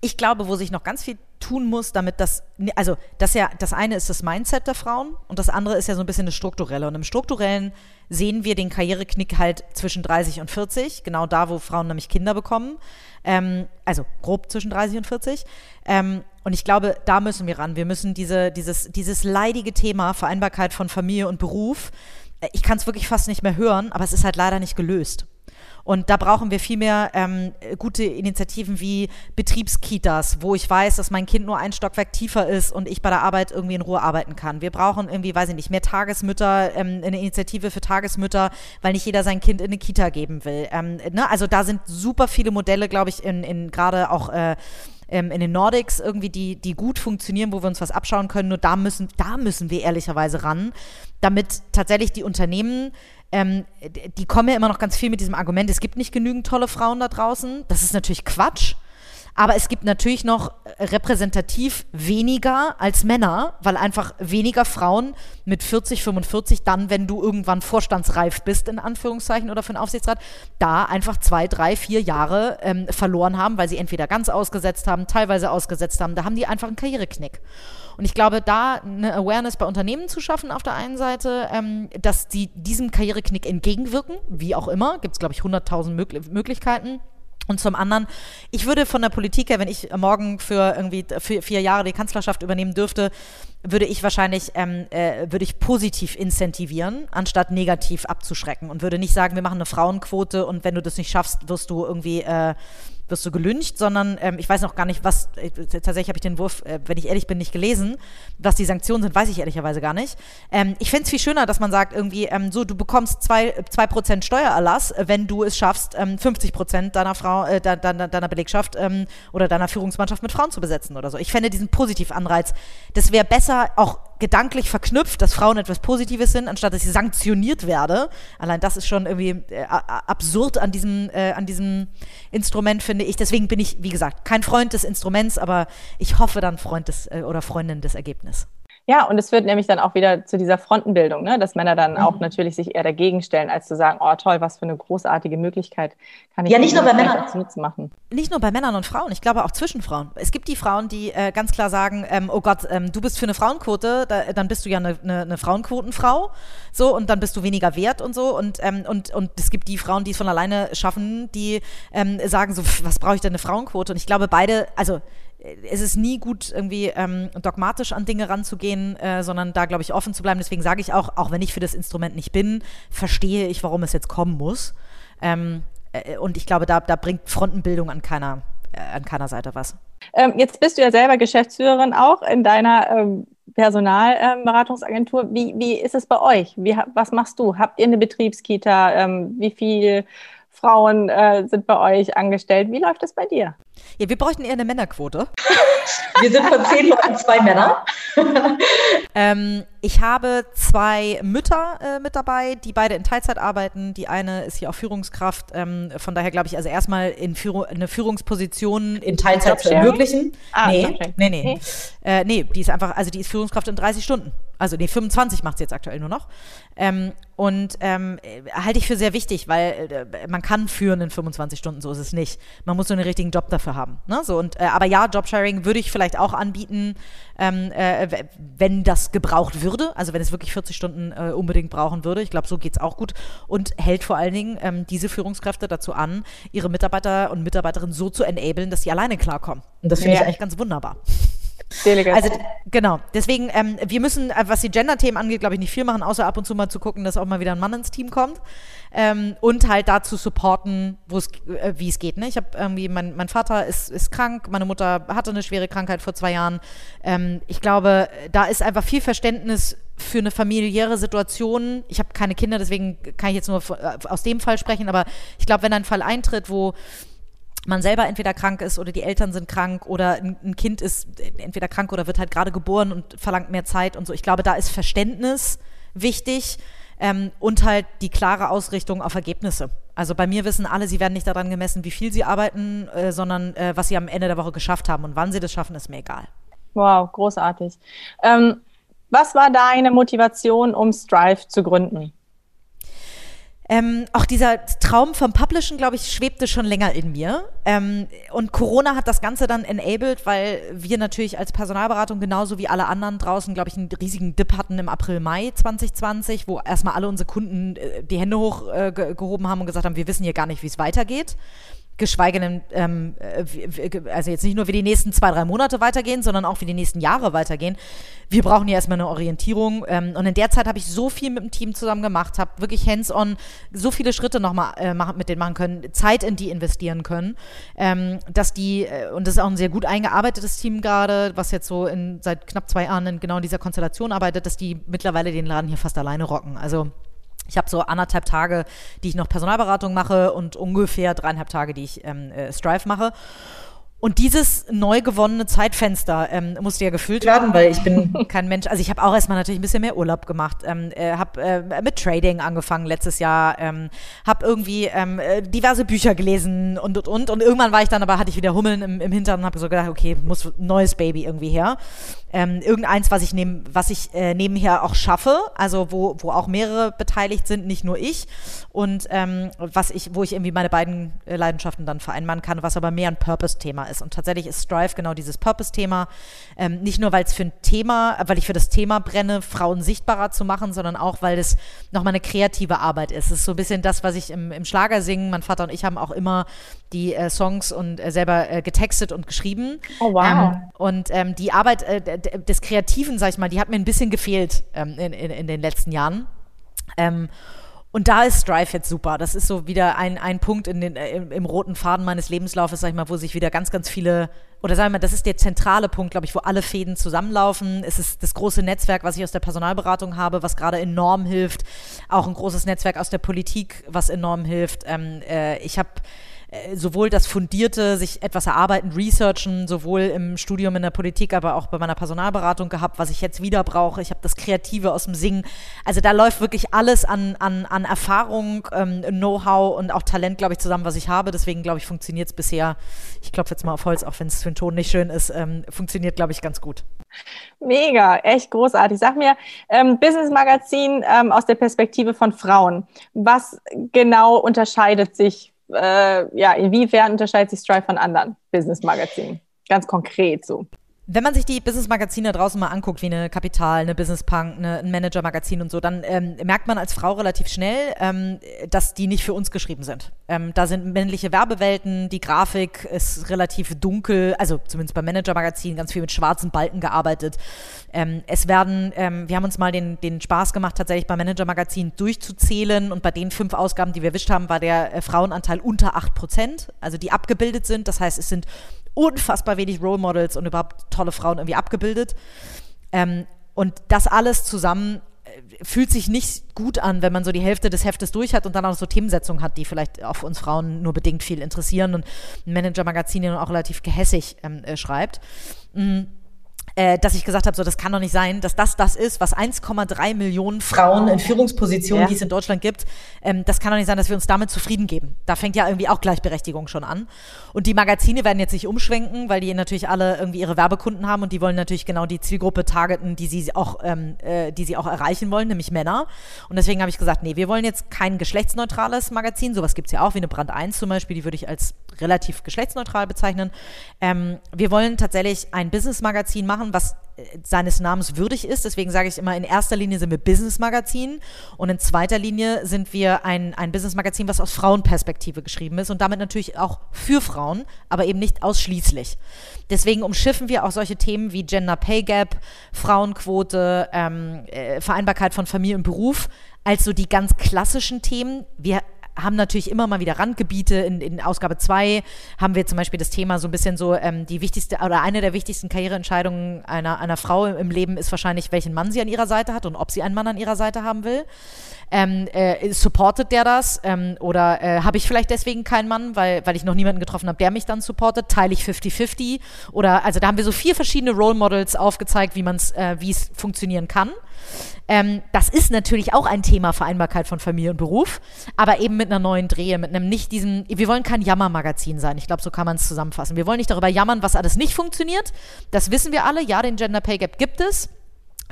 ich glaube, wo sich noch ganz viel tun muss, damit das, also das ja, das eine ist das Mindset der Frauen und das andere ist ja so ein bisschen das Strukturelle. Und im Strukturellen sehen wir den Karriereknick halt zwischen 30 und 40, genau da, wo Frauen nämlich Kinder bekommen. Ähm, also grob zwischen 30 und 40. Ähm, und ich glaube, da müssen wir ran. Wir müssen diese, dieses, dieses leidige Thema Vereinbarkeit von Familie und Beruf, äh, ich kann es wirklich fast nicht mehr hören, aber es ist halt leider nicht gelöst. Und da brauchen wir viel mehr ähm, gute Initiativen wie Betriebskitas, wo ich weiß, dass mein Kind nur ein Stockwerk tiefer ist und ich bei der Arbeit irgendwie in Ruhe arbeiten kann. Wir brauchen irgendwie, weiß ich nicht, mehr Tagesmütter, ähm, eine Initiative für Tagesmütter, weil nicht jeder sein Kind in eine Kita geben will. Ähm, ne? Also da sind super viele Modelle, glaube ich, in, in gerade auch äh, ähm, in den Nordics irgendwie, die, die gut funktionieren, wo wir uns was abschauen können. Nur da müssen, da müssen wir ehrlicherweise ran, damit tatsächlich die Unternehmen ähm, die kommen ja immer noch ganz viel mit diesem Argument, es gibt nicht genügend tolle Frauen da draußen. Das ist natürlich Quatsch. aber es gibt natürlich noch repräsentativ weniger als Männer, weil einfach weniger Frauen mit 40, 45 dann, wenn du irgendwann vorstandsreif bist, in Anführungszeichen, oder für einen Aufsichtsrat, da einfach zwei, drei, vier Jahre ähm, verloren haben, weil sie entweder ganz ausgesetzt haben, teilweise ausgesetzt haben. Da haben die einfach einen Karriereknick. Und ich glaube, da eine Awareness bei Unternehmen zu schaffen auf der einen Seite, ähm, dass die diesem Karriereknick entgegenwirken, wie auch immer, gibt es, glaube ich, 100.000 Möglich Möglichkeiten. Und zum anderen, ich würde von der Politik her, wenn ich morgen für irgendwie für vier Jahre die Kanzlerschaft übernehmen dürfte, würde ich wahrscheinlich, ähm, äh, würde ich positiv incentivieren, anstatt negativ abzuschrecken. Und würde nicht sagen, wir machen eine Frauenquote und wenn du das nicht schaffst, wirst du irgendwie äh, wirst du gelüncht, sondern ähm, ich weiß noch gar nicht, was, äh, tatsächlich habe ich den Wurf, äh, wenn ich ehrlich bin, nicht gelesen. Was die Sanktionen sind, weiß ich ehrlicherweise gar nicht. Ähm, ich fände es viel schöner, dass man sagt, irgendwie, ähm, so, du bekommst 2%, 2 Steuererlass, wenn du es schaffst, 50 ähm, deiner Frau, äh, deiner, deiner Belegschaft ähm, oder deiner Führungsmannschaft mit Frauen zu besetzen oder so. Ich fände diesen Positivanreiz, das wäre besser auch gedanklich verknüpft, dass Frauen etwas Positives sind, anstatt dass sie sanktioniert werde. Allein das ist schon irgendwie äh, absurd an diesem, äh, an diesem Instrument, finde ich. Deswegen bin ich, wie gesagt, kein Freund des Instruments, aber ich hoffe dann Freund des äh, oder Freundin des Ergebnisses. Ja, und es führt nämlich dann auch wieder zu dieser Frontenbildung, ne? dass Männer dann mhm. auch natürlich sich eher dagegen stellen, als zu sagen, oh toll, was für eine großartige Möglichkeit kann ich ja, nicht nur bei Männern machen. Nicht nur bei Männern und Frauen, ich glaube auch zwischen Frauen. Es gibt die Frauen, die äh, ganz klar sagen, ähm, oh Gott, ähm, du bist für eine Frauenquote, da, dann bist du ja eine, eine, eine, Frauenquotenfrau, so und dann bist du weniger wert und so und ähm, und und es gibt die Frauen, die es von alleine schaffen, die ähm, sagen so, was brauche ich denn eine Frauenquote? Und ich glaube beide, also es ist nie gut, irgendwie ähm, dogmatisch an Dinge ranzugehen, äh, sondern da, glaube ich, offen zu bleiben. Deswegen sage ich auch, auch wenn ich für das Instrument nicht bin, verstehe ich, warum es jetzt kommen muss. Ähm, äh, und ich glaube, da, da bringt Frontenbildung an keiner, äh, an keiner Seite was. Ähm, jetzt bist du ja selber Geschäftsführerin auch in deiner ähm, Personalberatungsagentur. wie, wie ist es bei euch? Wie, was machst du? Habt ihr eine Betriebskita? Ähm, wie viel Frauen äh, sind bei euch angestellt? Wie läuft es bei dir? Ja, wir bräuchten eher eine Männerquote. wir sind von zehn Leuten zwei Männer. ähm, ich habe zwei Mütter äh, mit dabei, die beide in Teilzeit arbeiten. Die eine ist hier auch Führungskraft. Ähm, von daher glaube ich, also erstmal in Führung, eine Führungsposition in Teilzeit zu ermöglichen. Ah, nee, nee, nee, nee. Äh, nee, die ist einfach, also die ist Führungskraft in 30 Stunden. Also nee, 25 macht sie jetzt aktuell nur noch. Ähm, und ähm, halte ich für sehr wichtig, weil äh, man kann führen in 25 Stunden, so ist es nicht. Man muss nur einen richtigen Job dafür haben. Ne? So, und, äh, aber ja, Jobsharing würde ich vielleicht auch anbieten, ähm, äh, wenn das gebraucht würde, also wenn es wirklich 40 Stunden äh, unbedingt brauchen würde. Ich glaube, so geht es auch gut und hält vor allen Dingen ähm, diese Führungskräfte dazu an, ihre Mitarbeiter und Mitarbeiterinnen so zu enablen, dass sie alleine klarkommen. Und das finde ja. ich eigentlich ganz wunderbar. Delegation. Also genau, deswegen, ähm, wir müssen, äh, was die Gender-Themen angeht, glaube ich, nicht viel machen, außer ab und zu mal zu gucken, dass auch mal wieder ein Mann ins Team kommt. Ähm, und halt dazu supporten, äh, wie es geht. Ne? Ich habe irgendwie, mein, mein Vater ist, ist krank, meine Mutter hatte eine schwere Krankheit vor zwei Jahren. Ähm, ich glaube, da ist einfach viel Verständnis für eine familiäre Situation. Ich habe keine Kinder, deswegen kann ich jetzt nur äh, aus dem Fall sprechen, aber ich glaube, wenn ein Fall eintritt, wo man selber entweder krank ist oder die Eltern sind krank oder ein, Kind ist entweder krank oder wird halt gerade geboren und verlangt mehr Zeit und so. Ich glaube, da ist Verständnis wichtig ähm, und halt die klare Ausrichtung auf Ergebnisse. Also bei mir wissen alle, sie werden nicht daran gemessen, wie viel sie arbeiten, äh, sondern äh, was sie am Ende der Woche geschafft haben. Und wann sie das schaffen, ist mir egal. Wow, großartig. Ähm, was war deine Motivation, um Strive zu gründen? Ähm, auch dieser Traum vom Publishen, glaube ich, schwebte schon länger in mir. Ähm, und Corona hat das Ganze dann enabled, weil wir natürlich als Personalberatung genauso wie alle anderen draußen, glaube ich, einen riesigen Dip hatten im April, Mai 2020, wo erstmal alle unsere Kunden äh, die Hände hochgehoben äh, haben und gesagt haben, wir wissen hier gar nicht, wie es weitergeht geschweige denn, ähm, äh, also jetzt nicht nur wie die nächsten zwei, drei Monate weitergehen, sondern auch wie die nächsten Jahre weitergehen. Wir brauchen ja erstmal eine Orientierung. Ähm, und in der Zeit habe ich so viel mit dem Team zusammen gemacht, habe wirklich hands-on so viele Schritte nochmal äh, mit denen machen können, Zeit in die investieren können, ähm, dass die, äh, und das ist auch ein sehr gut eingearbeitetes Team gerade, was jetzt so in, seit knapp zwei Jahren in genau dieser Konstellation arbeitet, dass die mittlerweile den Laden hier fast alleine rocken. Also ich habe so anderthalb Tage, die ich noch Personalberatung mache und ungefähr dreieinhalb Tage, die ich ähm, äh, Strive mache. Und dieses neu gewonnene Zeitfenster ähm, musste ja gefüllt werden, weil ich bin kein Mensch. Also ich habe auch erstmal natürlich ein bisschen mehr Urlaub gemacht, ähm, äh, habe äh, mit Trading angefangen letztes Jahr, ähm, habe irgendwie ähm, äh, diverse Bücher gelesen und und und und irgendwann war ich dann aber hatte ich wieder Hummeln im, im Hintern und habe so gedacht, okay, muss ein neues Baby irgendwie her. Ähm, irgendeins, was ich neben, was ich äh, nebenher auch schaffe, also wo wo auch mehrere beteiligt sind, nicht nur ich und ähm, was ich, wo ich irgendwie meine beiden äh, Leidenschaften dann vereinbaren kann, was aber mehr ein Purpose-Thema ist. Und tatsächlich ist Strive genau dieses Purpose-Thema. Ähm, nicht nur, weil es für ein Thema, weil ich für das Thema brenne, Frauen sichtbarer zu machen, sondern auch, weil es nochmal eine kreative Arbeit ist. Es ist so ein bisschen das, was ich im, im Schlager singen. Mein Vater und ich haben auch immer die äh, Songs und äh, selber äh, getextet und geschrieben. Oh wow. Ähm, und ähm, die Arbeit äh, des Kreativen, sag ich mal, die hat mir ein bisschen gefehlt ähm, in, in, in den letzten Jahren. Und da ist Strive jetzt super. Das ist so wieder ein, ein Punkt in den, äh, im, im, roten Faden meines Lebenslaufes, sag ich mal, wo sich wieder ganz, ganz viele, oder sagen wir mal, das ist der zentrale Punkt, glaube ich, wo alle Fäden zusammenlaufen. Es ist das große Netzwerk, was ich aus der Personalberatung habe, was gerade enorm hilft. Auch ein großes Netzwerk aus der Politik, was enorm hilft. Ähm, äh, ich habe äh, sowohl das fundierte, sich etwas erarbeiten, researchen, sowohl im Studium in der Politik, aber auch bei meiner Personalberatung gehabt, was ich jetzt wieder brauche. Ich habe das Kreative aus dem Singen. Also da läuft wirklich alles an, an, an Erfahrung, ähm, Know-how und auch Talent, glaube ich, zusammen, was ich habe. Deswegen, glaube ich, funktioniert es bisher, ich klopfe jetzt mal auf Holz, auch wenn es für den Ton nicht schön ist, ähm, funktioniert, glaube ich, ganz gut. Mega, echt großartig. Sag mir, ähm, Business Magazin ähm, aus der Perspektive von Frauen. Was genau unterscheidet sich äh, ja, inwiefern unterscheidet sich Strive von anderen Business-Magazinen? Ganz konkret so. Wenn man sich die Business-Magazine draußen mal anguckt, wie eine Kapital, eine Business Punk, eine, ein Manager-Magazin und so, dann ähm, merkt man als Frau relativ schnell, ähm, dass die nicht für uns geschrieben sind. Ähm, da sind männliche Werbewelten, die Grafik ist relativ dunkel, also zumindest beim Manager-Magazin ganz viel mit schwarzen Balken gearbeitet. Ähm, es werden, ähm, wir haben uns mal den, den Spaß gemacht, tatsächlich beim Manager-Magazin durchzuzählen und bei den fünf Ausgaben, die wir erwischt haben, war der äh, Frauenanteil unter acht Prozent, also die abgebildet sind. Das heißt, es sind unfassbar wenig Role Models und überhaupt tolle Frauen irgendwie abgebildet. Ähm, und das alles zusammen äh, fühlt sich nicht gut an, wenn man so die Hälfte des Heftes durch hat und dann auch so Themensetzungen hat, die vielleicht auch für uns Frauen nur bedingt viel interessieren und ein Manager-Magazin auch relativ gehässig ähm, äh, schreibt. Mhm äh, dass ich gesagt habe, so das kann doch nicht sein, dass das das ist, was 1,3 Millionen Frauen in Führungspositionen, ja. die es in Deutschland gibt, ähm, das kann doch nicht sein, dass wir uns damit zufrieden geben. Da fängt ja irgendwie auch Gleichberechtigung schon an. Und die Magazine werden jetzt nicht umschwenken, weil die natürlich alle irgendwie ihre Werbekunden haben und die wollen natürlich genau die Zielgruppe targeten, die sie auch, ähm, äh, die sie auch erreichen wollen, nämlich Männer. Und deswegen habe ich gesagt, nee, wir wollen jetzt kein geschlechtsneutrales Magazin, sowas gibt es ja auch, wie eine Brand 1 zum Beispiel, die würde ich als relativ geschlechtsneutral bezeichnen. Ähm, wir wollen tatsächlich ein Business-Magazin machen, was äh, seines Namens würdig ist. Deswegen sage ich immer, in erster Linie sind wir Business-Magazin und in zweiter Linie sind wir ein, ein Business-Magazin, was aus Frauenperspektive geschrieben ist und damit natürlich auch für Frauen, aber eben nicht ausschließlich. Deswegen umschiffen wir auch solche Themen wie Gender Pay Gap, Frauenquote, ähm, äh, Vereinbarkeit von Familie und Beruf als so die ganz klassischen Themen. Wir haben natürlich immer mal wieder Randgebiete. In, in Ausgabe 2 haben wir zum Beispiel das Thema so ein bisschen so, ähm, die wichtigste oder eine der wichtigsten Karriereentscheidungen einer, einer Frau im Leben ist wahrscheinlich, welchen Mann sie an ihrer Seite hat und ob sie einen Mann an ihrer Seite haben will. Ähm, äh, supportet der das? Ähm, oder äh, habe ich vielleicht deswegen keinen Mann, weil, weil ich noch niemanden getroffen habe, der mich dann supportet? Teile ich 50-50? Oder also da haben wir so vier verschiedene Role Models aufgezeigt, wie man äh, wie es funktionieren kann. Ähm, das ist natürlich auch ein Thema Vereinbarkeit von Familie und Beruf, aber eben mit einer neuen Drehe, mit einem nicht diesen, wir wollen kein Jammermagazin sein. Ich glaube, so kann man es zusammenfassen. Wir wollen nicht darüber jammern, was alles nicht funktioniert. Das wissen wir alle. Ja, den Gender Pay Gap gibt es.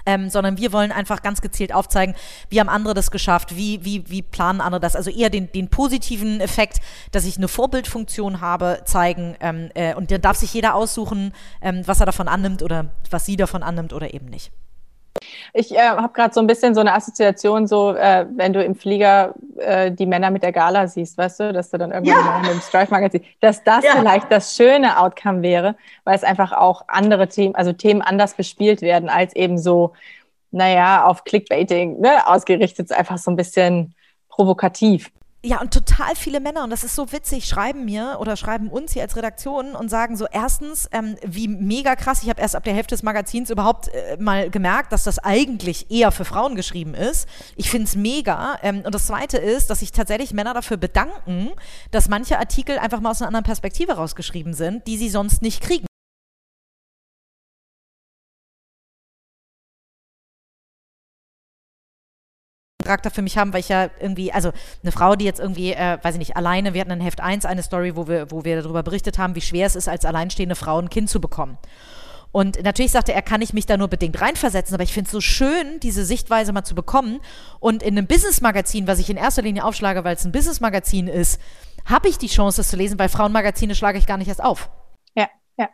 Ähm, sondern wir wollen einfach ganz gezielt aufzeigen, wie haben andere das geschafft, wie, wie, wie planen andere das. Also eher den, den positiven Effekt, dass ich eine Vorbildfunktion habe, zeigen. Ähm, äh, und dann darf sich jeder aussuchen, ähm, was er davon annimmt oder was sie davon annimmt oder eben nicht. Ich äh, habe gerade so ein bisschen so eine Assoziation, so äh, wenn du im Flieger äh, die Männer mit der Gala siehst, weißt du, dass du dann irgendwann ja. mit dem Strife-Magazin, dass das ja. vielleicht das schöne Outcome wäre, weil es einfach auch andere Themen, also Themen anders bespielt werden, als eben so, naja, auf Clickbaiting ne, ausgerichtet, einfach so ein bisschen provokativ. Ja, und total viele Männer, und das ist so witzig, schreiben mir oder schreiben uns hier als Redaktion und sagen so, erstens, ähm, wie mega krass, ich habe erst ab der Hälfte des Magazins überhaupt äh, mal gemerkt, dass das eigentlich eher für Frauen geschrieben ist. Ich finde es mega. Ähm, und das Zweite ist, dass sich tatsächlich Männer dafür bedanken, dass manche Artikel einfach mal aus einer anderen Perspektive rausgeschrieben sind, die sie sonst nicht kriegen. Charakter für mich haben, weil ich ja irgendwie, also eine Frau, die jetzt irgendwie, äh, weiß ich nicht, alleine, wir hatten in Heft 1 eine Story, wo wir, wo wir darüber berichtet haben, wie schwer es ist, als alleinstehende Frau ein Kind zu bekommen. Und natürlich sagte er, kann ich mich da nur bedingt reinversetzen, aber ich finde es so schön, diese Sichtweise mal zu bekommen. Und in einem Business-Magazin, was ich in erster Linie aufschlage, weil es ein Business-Magazin ist, habe ich die Chance, das zu lesen, weil Frauenmagazine schlage ich gar nicht erst auf. Ja, ja,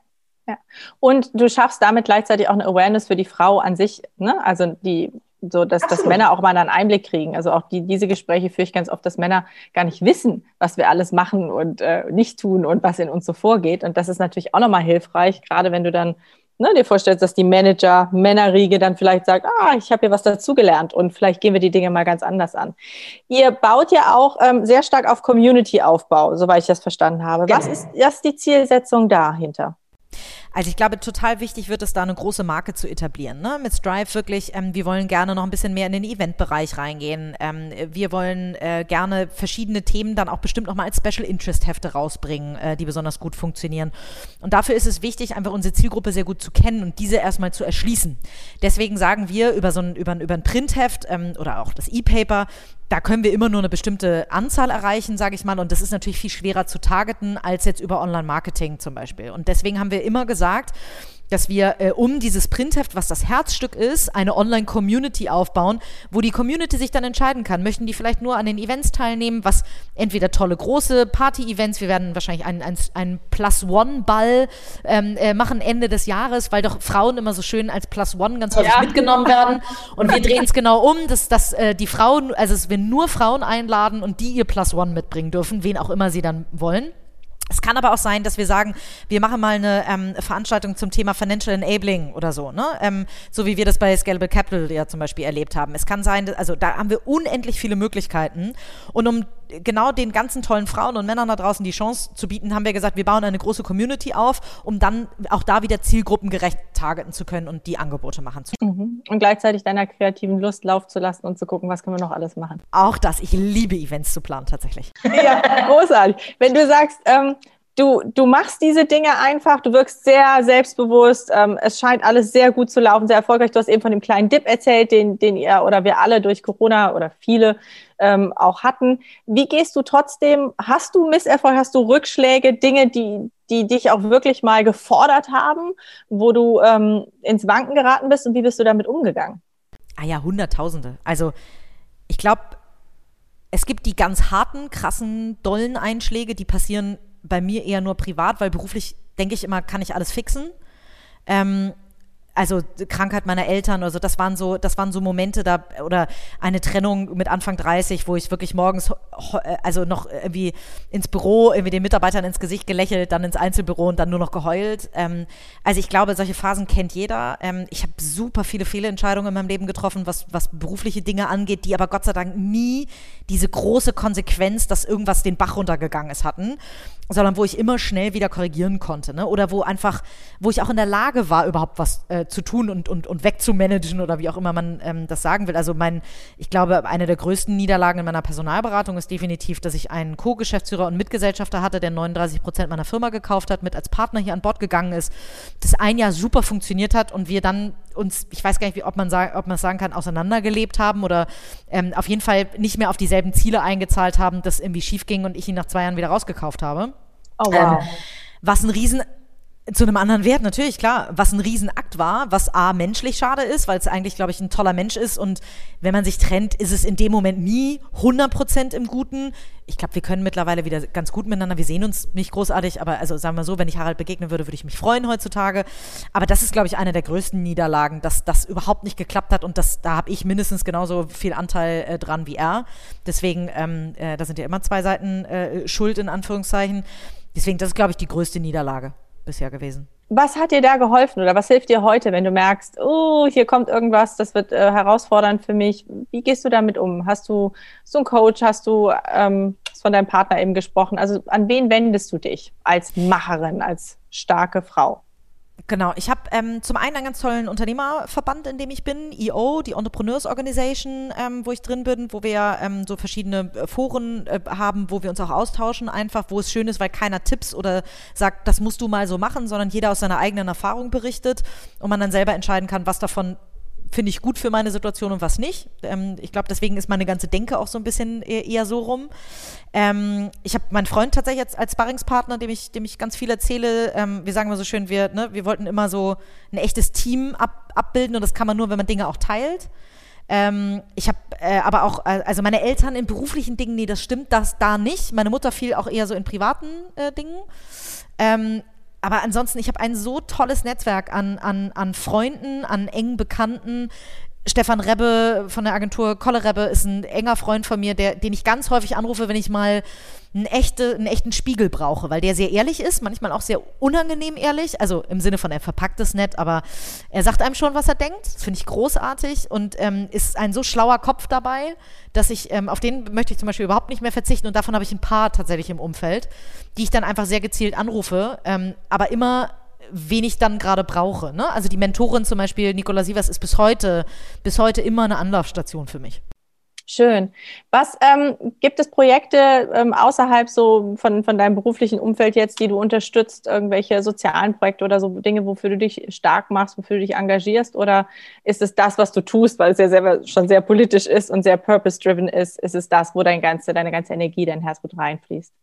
ja. Und du schaffst damit gleichzeitig auch eine Awareness für die Frau an sich, ne? Also die so dass, dass Männer auch mal einen Einblick kriegen. Also auch die, diese Gespräche führe ich ganz oft, dass Männer gar nicht wissen, was wir alles machen und äh, nicht tun und was in uns so vorgeht. Und das ist natürlich auch nochmal hilfreich, gerade wenn du dann ne, dir vorstellst, dass die Manager, Männerriege dann vielleicht sagt, ah, ich habe hier was dazugelernt und vielleicht gehen wir die Dinge mal ganz anders an. Ihr baut ja auch ähm, sehr stark auf Community-Aufbau, soweit ich das verstanden habe. Was, genau. ist, was ist die Zielsetzung dahinter? Also ich glaube, total wichtig wird es da eine große Marke zu etablieren. Ne? Mit Strive wirklich, ähm, wir wollen gerne noch ein bisschen mehr in den Eventbereich reingehen. Ähm, wir wollen äh, gerne verschiedene Themen dann auch bestimmt nochmal als Special Interest Hefte rausbringen, äh, die besonders gut funktionieren. Und dafür ist es wichtig, einfach unsere Zielgruppe sehr gut zu kennen und diese erstmal zu erschließen. Deswegen sagen wir über so ein, über, über ein Printheft ähm, oder auch das E-Paper, da können wir immer nur eine bestimmte Anzahl erreichen, sage ich mal. Und das ist natürlich viel schwerer zu targeten als jetzt über Online-Marketing zum Beispiel. Und deswegen haben wir immer gesagt, dass wir äh, um dieses Printheft, was das Herzstück ist, eine Online-Community aufbauen, wo die Community sich dann entscheiden kann. Möchten die vielleicht nur an den Events teilnehmen, was entweder tolle große Party-Events, wir werden wahrscheinlich einen, einen, einen Plus-One-Ball ähm, äh, machen Ende des Jahres, weil doch Frauen immer so schön als Plus-One ganz häufig ja. mitgenommen werden. Und wir drehen es genau um, dass, dass äh, die Frauen, also dass wir nur Frauen einladen und die ihr Plus-One mitbringen dürfen, wen auch immer sie dann wollen. Es kann aber auch sein, dass wir sagen, wir machen mal eine ähm, Veranstaltung zum Thema Financial Enabling oder so, ne? Ähm, so wie wir das bei Scalable Capital ja zum Beispiel erlebt haben. Es kann sein, also da haben wir unendlich viele Möglichkeiten. Und um genau den ganzen tollen Frauen und Männern da draußen die Chance zu bieten, haben wir gesagt, wir bauen eine große Community auf, um dann auch da wieder zielgruppengerecht targeten zu können und die Angebote machen zu können. Mhm. Und gleichzeitig deiner kreativen Lust Lauf zu lassen und zu gucken, was können wir noch alles machen. Auch das. Ich liebe Events zu planen tatsächlich. Ja, großartig. Wenn du sagst, ähm, du, du machst diese Dinge einfach, du wirkst sehr selbstbewusst, ähm, es scheint alles sehr gut zu laufen, sehr erfolgreich. Du hast eben von dem kleinen Dip erzählt, den, den ihr oder wir alle durch Corona oder viele ähm, auch hatten. Wie gehst du trotzdem, hast du Misserfolg, hast du Rückschläge, Dinge, die, die dich auch wirklich mal gefordert haben, wo du ähm, ins Wanken geraten bist und wie bist du damit umgegangen? Ah ja, Hunderttausende. Also ich glaube, es gibt die ganz harten, krassen, dollen Einschläge, die passieren bei mir eher nur privat, weil beruflich denke ich immer, kann ich alles fixen. Ähm, also Krankheit meiner Eltern oder so, das waren so, das waren so Momente da oder eine Trennung mit Anfang 30, wo ich wirklich morgens also noch irgendwie ins Büro, irgendwie den Mitarbeitern ins Gesicht gelächelt, dann ins Einzelbüro und dann nur noch geheult. Ähm, also ich glaube, solche Phasen kennt jeder. Ähm, ich habe super viele Fehlentscheidungen in meinem Leben getroffen, was, was berufliche Dinge angeht, die aber Gott sei Dank nie diese große Konsequenz, dass irgendwas den Bach runtergegangen ist, hatten sondern wo ich immer schnell wieder korrigieren konnte, ne? Oder wo einfach, wo ich auch in der Lage war, überhaupt was äh, zu tun und, und, und wegzumanagen oder wie auch immer man ähm, das sagen will. Also mein, ich glaube, eine der größten Niederlagen in meiner Personalberatung ist definitiv, dass ich einen Co-Geschäftsführer und Mitgesellschafter hatte, der 39 Prozent meiner Firma gekauft hat, mit als Partner hier an Bord gegangen ist, das ein Jahr super funktioniert hat und wir dann uns, ich weiß gar nicht, wie, ob man sagen, ob man sagen kann, auseinandergelebt haben oder ähm, auf jeden Fall nicht mehr auf dieselben Ziele eingezahlt haben, dass irgendwie schief ging und ich ihn nach zwei Jahren wieder rausgekauft habe. Oh wow. Ähm, was ein riesen zu einem anderen Wert, natürlich, klar, was ein Riesenakt war, was A, menschlich schade ist, weil es eigentlich, glaube ich, ein toller Mensch ist und wenn man sich trennt, ist es in dem Moment nie 100% im Guten. Ich glaube, wir können mittlerweile wieder ganz gut miteinander, wir sehen uns nicht großartig, aber also sagen wir so, wenn ich Harald begegnen würde, würde ich mich freuen heutzutage. Aber das ist, glaube ich, eine der größten Niederlagen, dass das überhaupt nicht geklappt hat und das, da habe ich mindestens genauso viel Anteil äh, dran wie er. Deswegen, ähm, äh, da sind ja immer zwei Seiten äh, schuld, in Anführungszeichen. Deswegen, das ist, glaube ich, die größte Niederlage bisher gewesen. Was hat dir da geholfen oder was hilft dir heute, wenn du merkst, oh, hier kommt irgendwas, das wird äh, herausfordernd für mich? Wie gehst du damit um? Hast du so einen Coach? Hast du ähm, von deinem Partner eben gesprochen? Also an wen wendest du dich als Macherin, als starke Frau? Genau, ich habe ähm, zum einen einen ganz tollen Unternehmerverband, in dem ich bin, EO, die Entrepreneurs Organization, ähm, wo ich drin bin, wo wir ähm, so verschiedene äh, Foren äh, haben, wo wir uns auch austauschen, einfach, wo es schön ist, weil keiner Tipps oder sagt, das musst du mal so machen, sondern jeder aus seiner eigenen Erfahrung berichtet und man dann selber entscheiden kann, was davon finde ich gut für meine Situation und was nicht. Ähm, ich glaube, deswegen ist meine ganze Denke auch so ein bisschen eher, eher so rum. Ähm, ich habe meinen Freund tatsächlich jetzt als Sparringspartner, dem ich, dem ich ganz viel erzähle. Ähm, wir sagen mal so schön, wir, ne, wir wollten immer so ein echtes Team ab, abbilden und das kann man nur, wenn man Dinge auch teilt. Ähm, ich habe äh, aber auch, äh, also meine Eltern in beruflichen Dingen, nee, das stimmt das da nicht. Meine Mutter fiel auch eher so in privaten äh, Dingen. Ähm, aber ansonsten, ich habe ein so tolles Netzwerk an, an, an Freunden, an engen Bekannten. Stefan Rebbe von der Agentur Kolle Rebbe ist ein enger Freund von mir, der, den ich ganz häufig anrufe, wenn ich mal einen, echte, einen echten Spiegel brauche, weil der sehr ehrlich ist, manchmal auch sehr unangenehm ehrlich, also im Sinne von, er verpackt es nett, aber er sagt einem schon, was er denkt. Das finde ich großartig und ähm, ist ein so schlauer Kopf dabei, dass ich, ähm, auf den möchte ich zum Beispiel überhaupt nicht mehr verzichten und davon habe ich ein paar tatsächlich im Umfeld, die ich dann einfach sehr gezielt anrufe, ähm, aber immer wen ich dann gerade brauche. Ne? Also die Mentorin zum Beispiel, Nicola Sievers, ist bis heute, bis heute immer eine Anlaufstation für mich. Schön. Was ähm, gibt es Projekte ähm, außerhalb so von, von deinem beruflichen Umfeld jetzt, die du unterstützt, irgendwelche sozialen Projekte oder so Dinge, wofür du dich stark machst, wofür du dich engagierst? Oder ist es das, was du tust, weil es ja selber schon sehr politisch ist und sehr purpose-driven ist? Ist es das, wo dein ganze, deine ganze Energie, dein Herzblut reinfließt?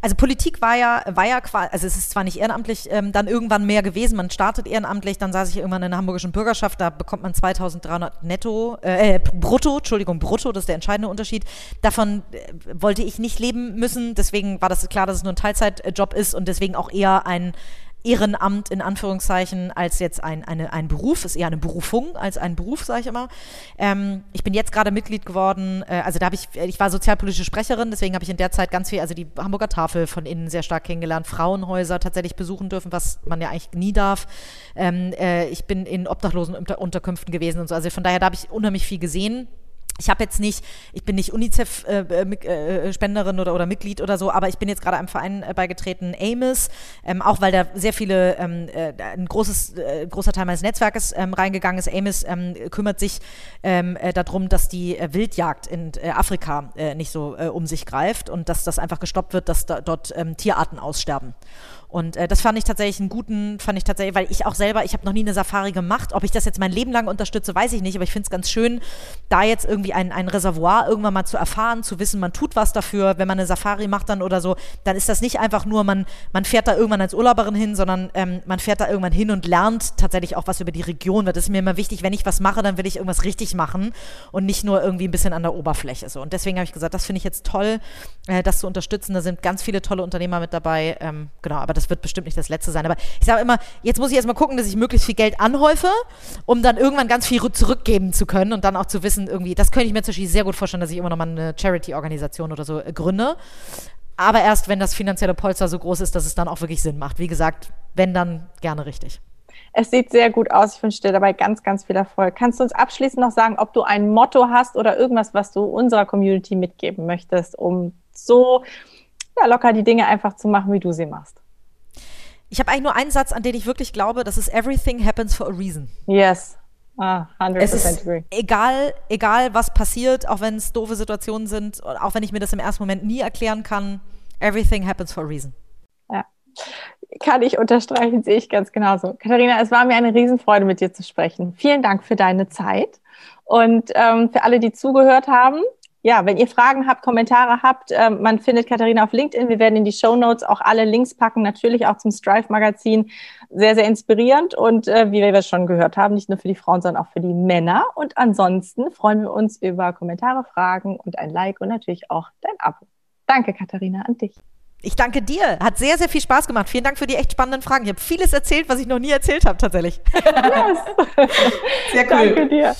Also Politik war ja, war ja quasi, also es ist zwar nicht ehrenamtlich ähm, dann irgendwann mehr gewesen, man startet ehrenamtlich, dann saß ich irgendwann in der hamburgischen Bürgerschaft, da bekommt man 2300 netto, äh, äh, brutto, Entschuldigung, brutto, das ist der entscheidende Unterschied. Davon äh, wollte ich nicht leben müssen, deswegen war das klar, dass es nur ein Teilzeitjob ist und deswegen auch eher ein Ehrenamt in Anführungszeichen als jetzt ein, eine, ein Beruf, ist eher eine Berufung als ein Beruf, sage ich immer. Ähm, ich bin jetzt gerade Mitglied geworden, äh, also da habe ich, ich war sozialpolitische Sprecherin, deswegen habe ich in der Zeit ganz viel, also die Hamburger Tafel von innen sehr stark kennengelernt, Frauenhäuser tatsächlich besuchen dürfen, was man ja eigentlich nie darf. Ähm, äh, ich bin in obdachlosen Unterkünften gewesen und so, also von daher da habe ich unheimlich viel gesehen ich habe jetzt nicht, ich bin nicht UNICEF-Spenderin äh, äh, oder, oder Mitglied oder so, aber ich bin jetzt gerade einem Verein äh, beigetreten, AMIS, ähm, auch weil da sehr viele, ähm, äh, ein großes, äh, großer Teil meines Netzwerkes ähm, reingegangen ist. AMIS ähm, kümmert sich ähm, äh, darum, dass die Wildjagd in Afrika nicht so um sich greift und dass das einfach gestoppt wird, dass da, dort ähm, Tierarten aussterben. Und äh, das fand ich tatsächlich einen guten, fand ich tatsächlich, weil ich auch selber, ich habe noch nie eine Safari gemacht. Ob ich das jetzt mein Leben lang unterstütze, weiß ich nicht, aber ich finde es ganz schön, da jetzt irgendwie ein, ein Reservoir irgendwann mal zu erfahren, zu wissen, man tut was dafür, wenn man eine Safari macht dann oder so, dann ist das nicht einfach nur, man, man fährt da irgendwann als Urlauberin hin, sondern ähm, man fährt da irgendwann hin und lernt tatsächlich auch was über die Region. Das ist mir immer wichtig, wenn ich was mache, dann will ich irgendwas richtig machen und nicht nur irgendwie ein bisschen an der Oberfläche. So. Und deswegen habe ich gesagt, das finde ich jetzt toll, äh, das zu unterstützen. Da sind ganz viele tolle Unternehmer mit dabei. Ähm, genau, aber das wird bestimmt nicht das letzte sein. Aber ich sage immer, jetzt muss ich erstmal gucken, dass ich möglichst viel Geld anhäufe, um dann irgendwann ganz viel zurückgeben zu können und dann auch zu wissen, irgendwie, das könnte ich mir zum Beispiel sehr gut vorstellen, dass ich immer noch mal eine Charity-Organisation oder so äh, gründe. Aber erst, wenn das finanzielle Polster so groß ist, dass es dann auch wirklich Sinn macht. Wie gesagt, wenn dann gerne richtig. Es sieht sehr gut aus. Ich wünsche dir dabei ganz, ganz viel Erfolg. Kannst du uns abschließend noch sagen, ob du ein Motto hast oder irgendwas, was du unserer Community mitgeben möchtest, um so ja, locker die Dinge einfach zu machen, wie du sie machst? Ich habe eigentlich nur einen Satz, an den ich wirklich glaube, das ist Everything happens for a reason. Yes. Ah, 100% es ist agree. Egal, egal, was passiert, auch wenn es doofe Situationen sind, auch wenn ich mir das im ersten Moment nie erklären kann, everything happens for a reason. Ja. Kann ich unterstreichen, sehe ich ganz genauso. Katharina, es war mir eine Riesenfreude, mit dir zu sprechen. Vielen Dank für deine Zeit. Und ähm, für alle, die zugehört haben, ja, wenn ihr Fragen habt, Kommentare habt, äh, man findet Katharina auf LinkedIn. Wir werden in die Show Notes auch alle Links packen, natürlich auch zum Strive Magazin. Sehr, sehr inspirierend und äh, wie wir schon gehört haben, nicht nur für die Frauen, sondern auch für die Männer. Und ansonsten freuen wir uns über Kommentare, Fragen und ein Like und natürlich auch dein Abo. Danke, Katharina, an dich. Ich danke dir. Hat sehr, sehr viel Spaß gemacht. Vielen Dank für die echt spannenden Fragen. Ich habe vieles erzählt, was ich noch nie erzählt habe, tatsächlich. Yes. Sehr cool. Danke dir.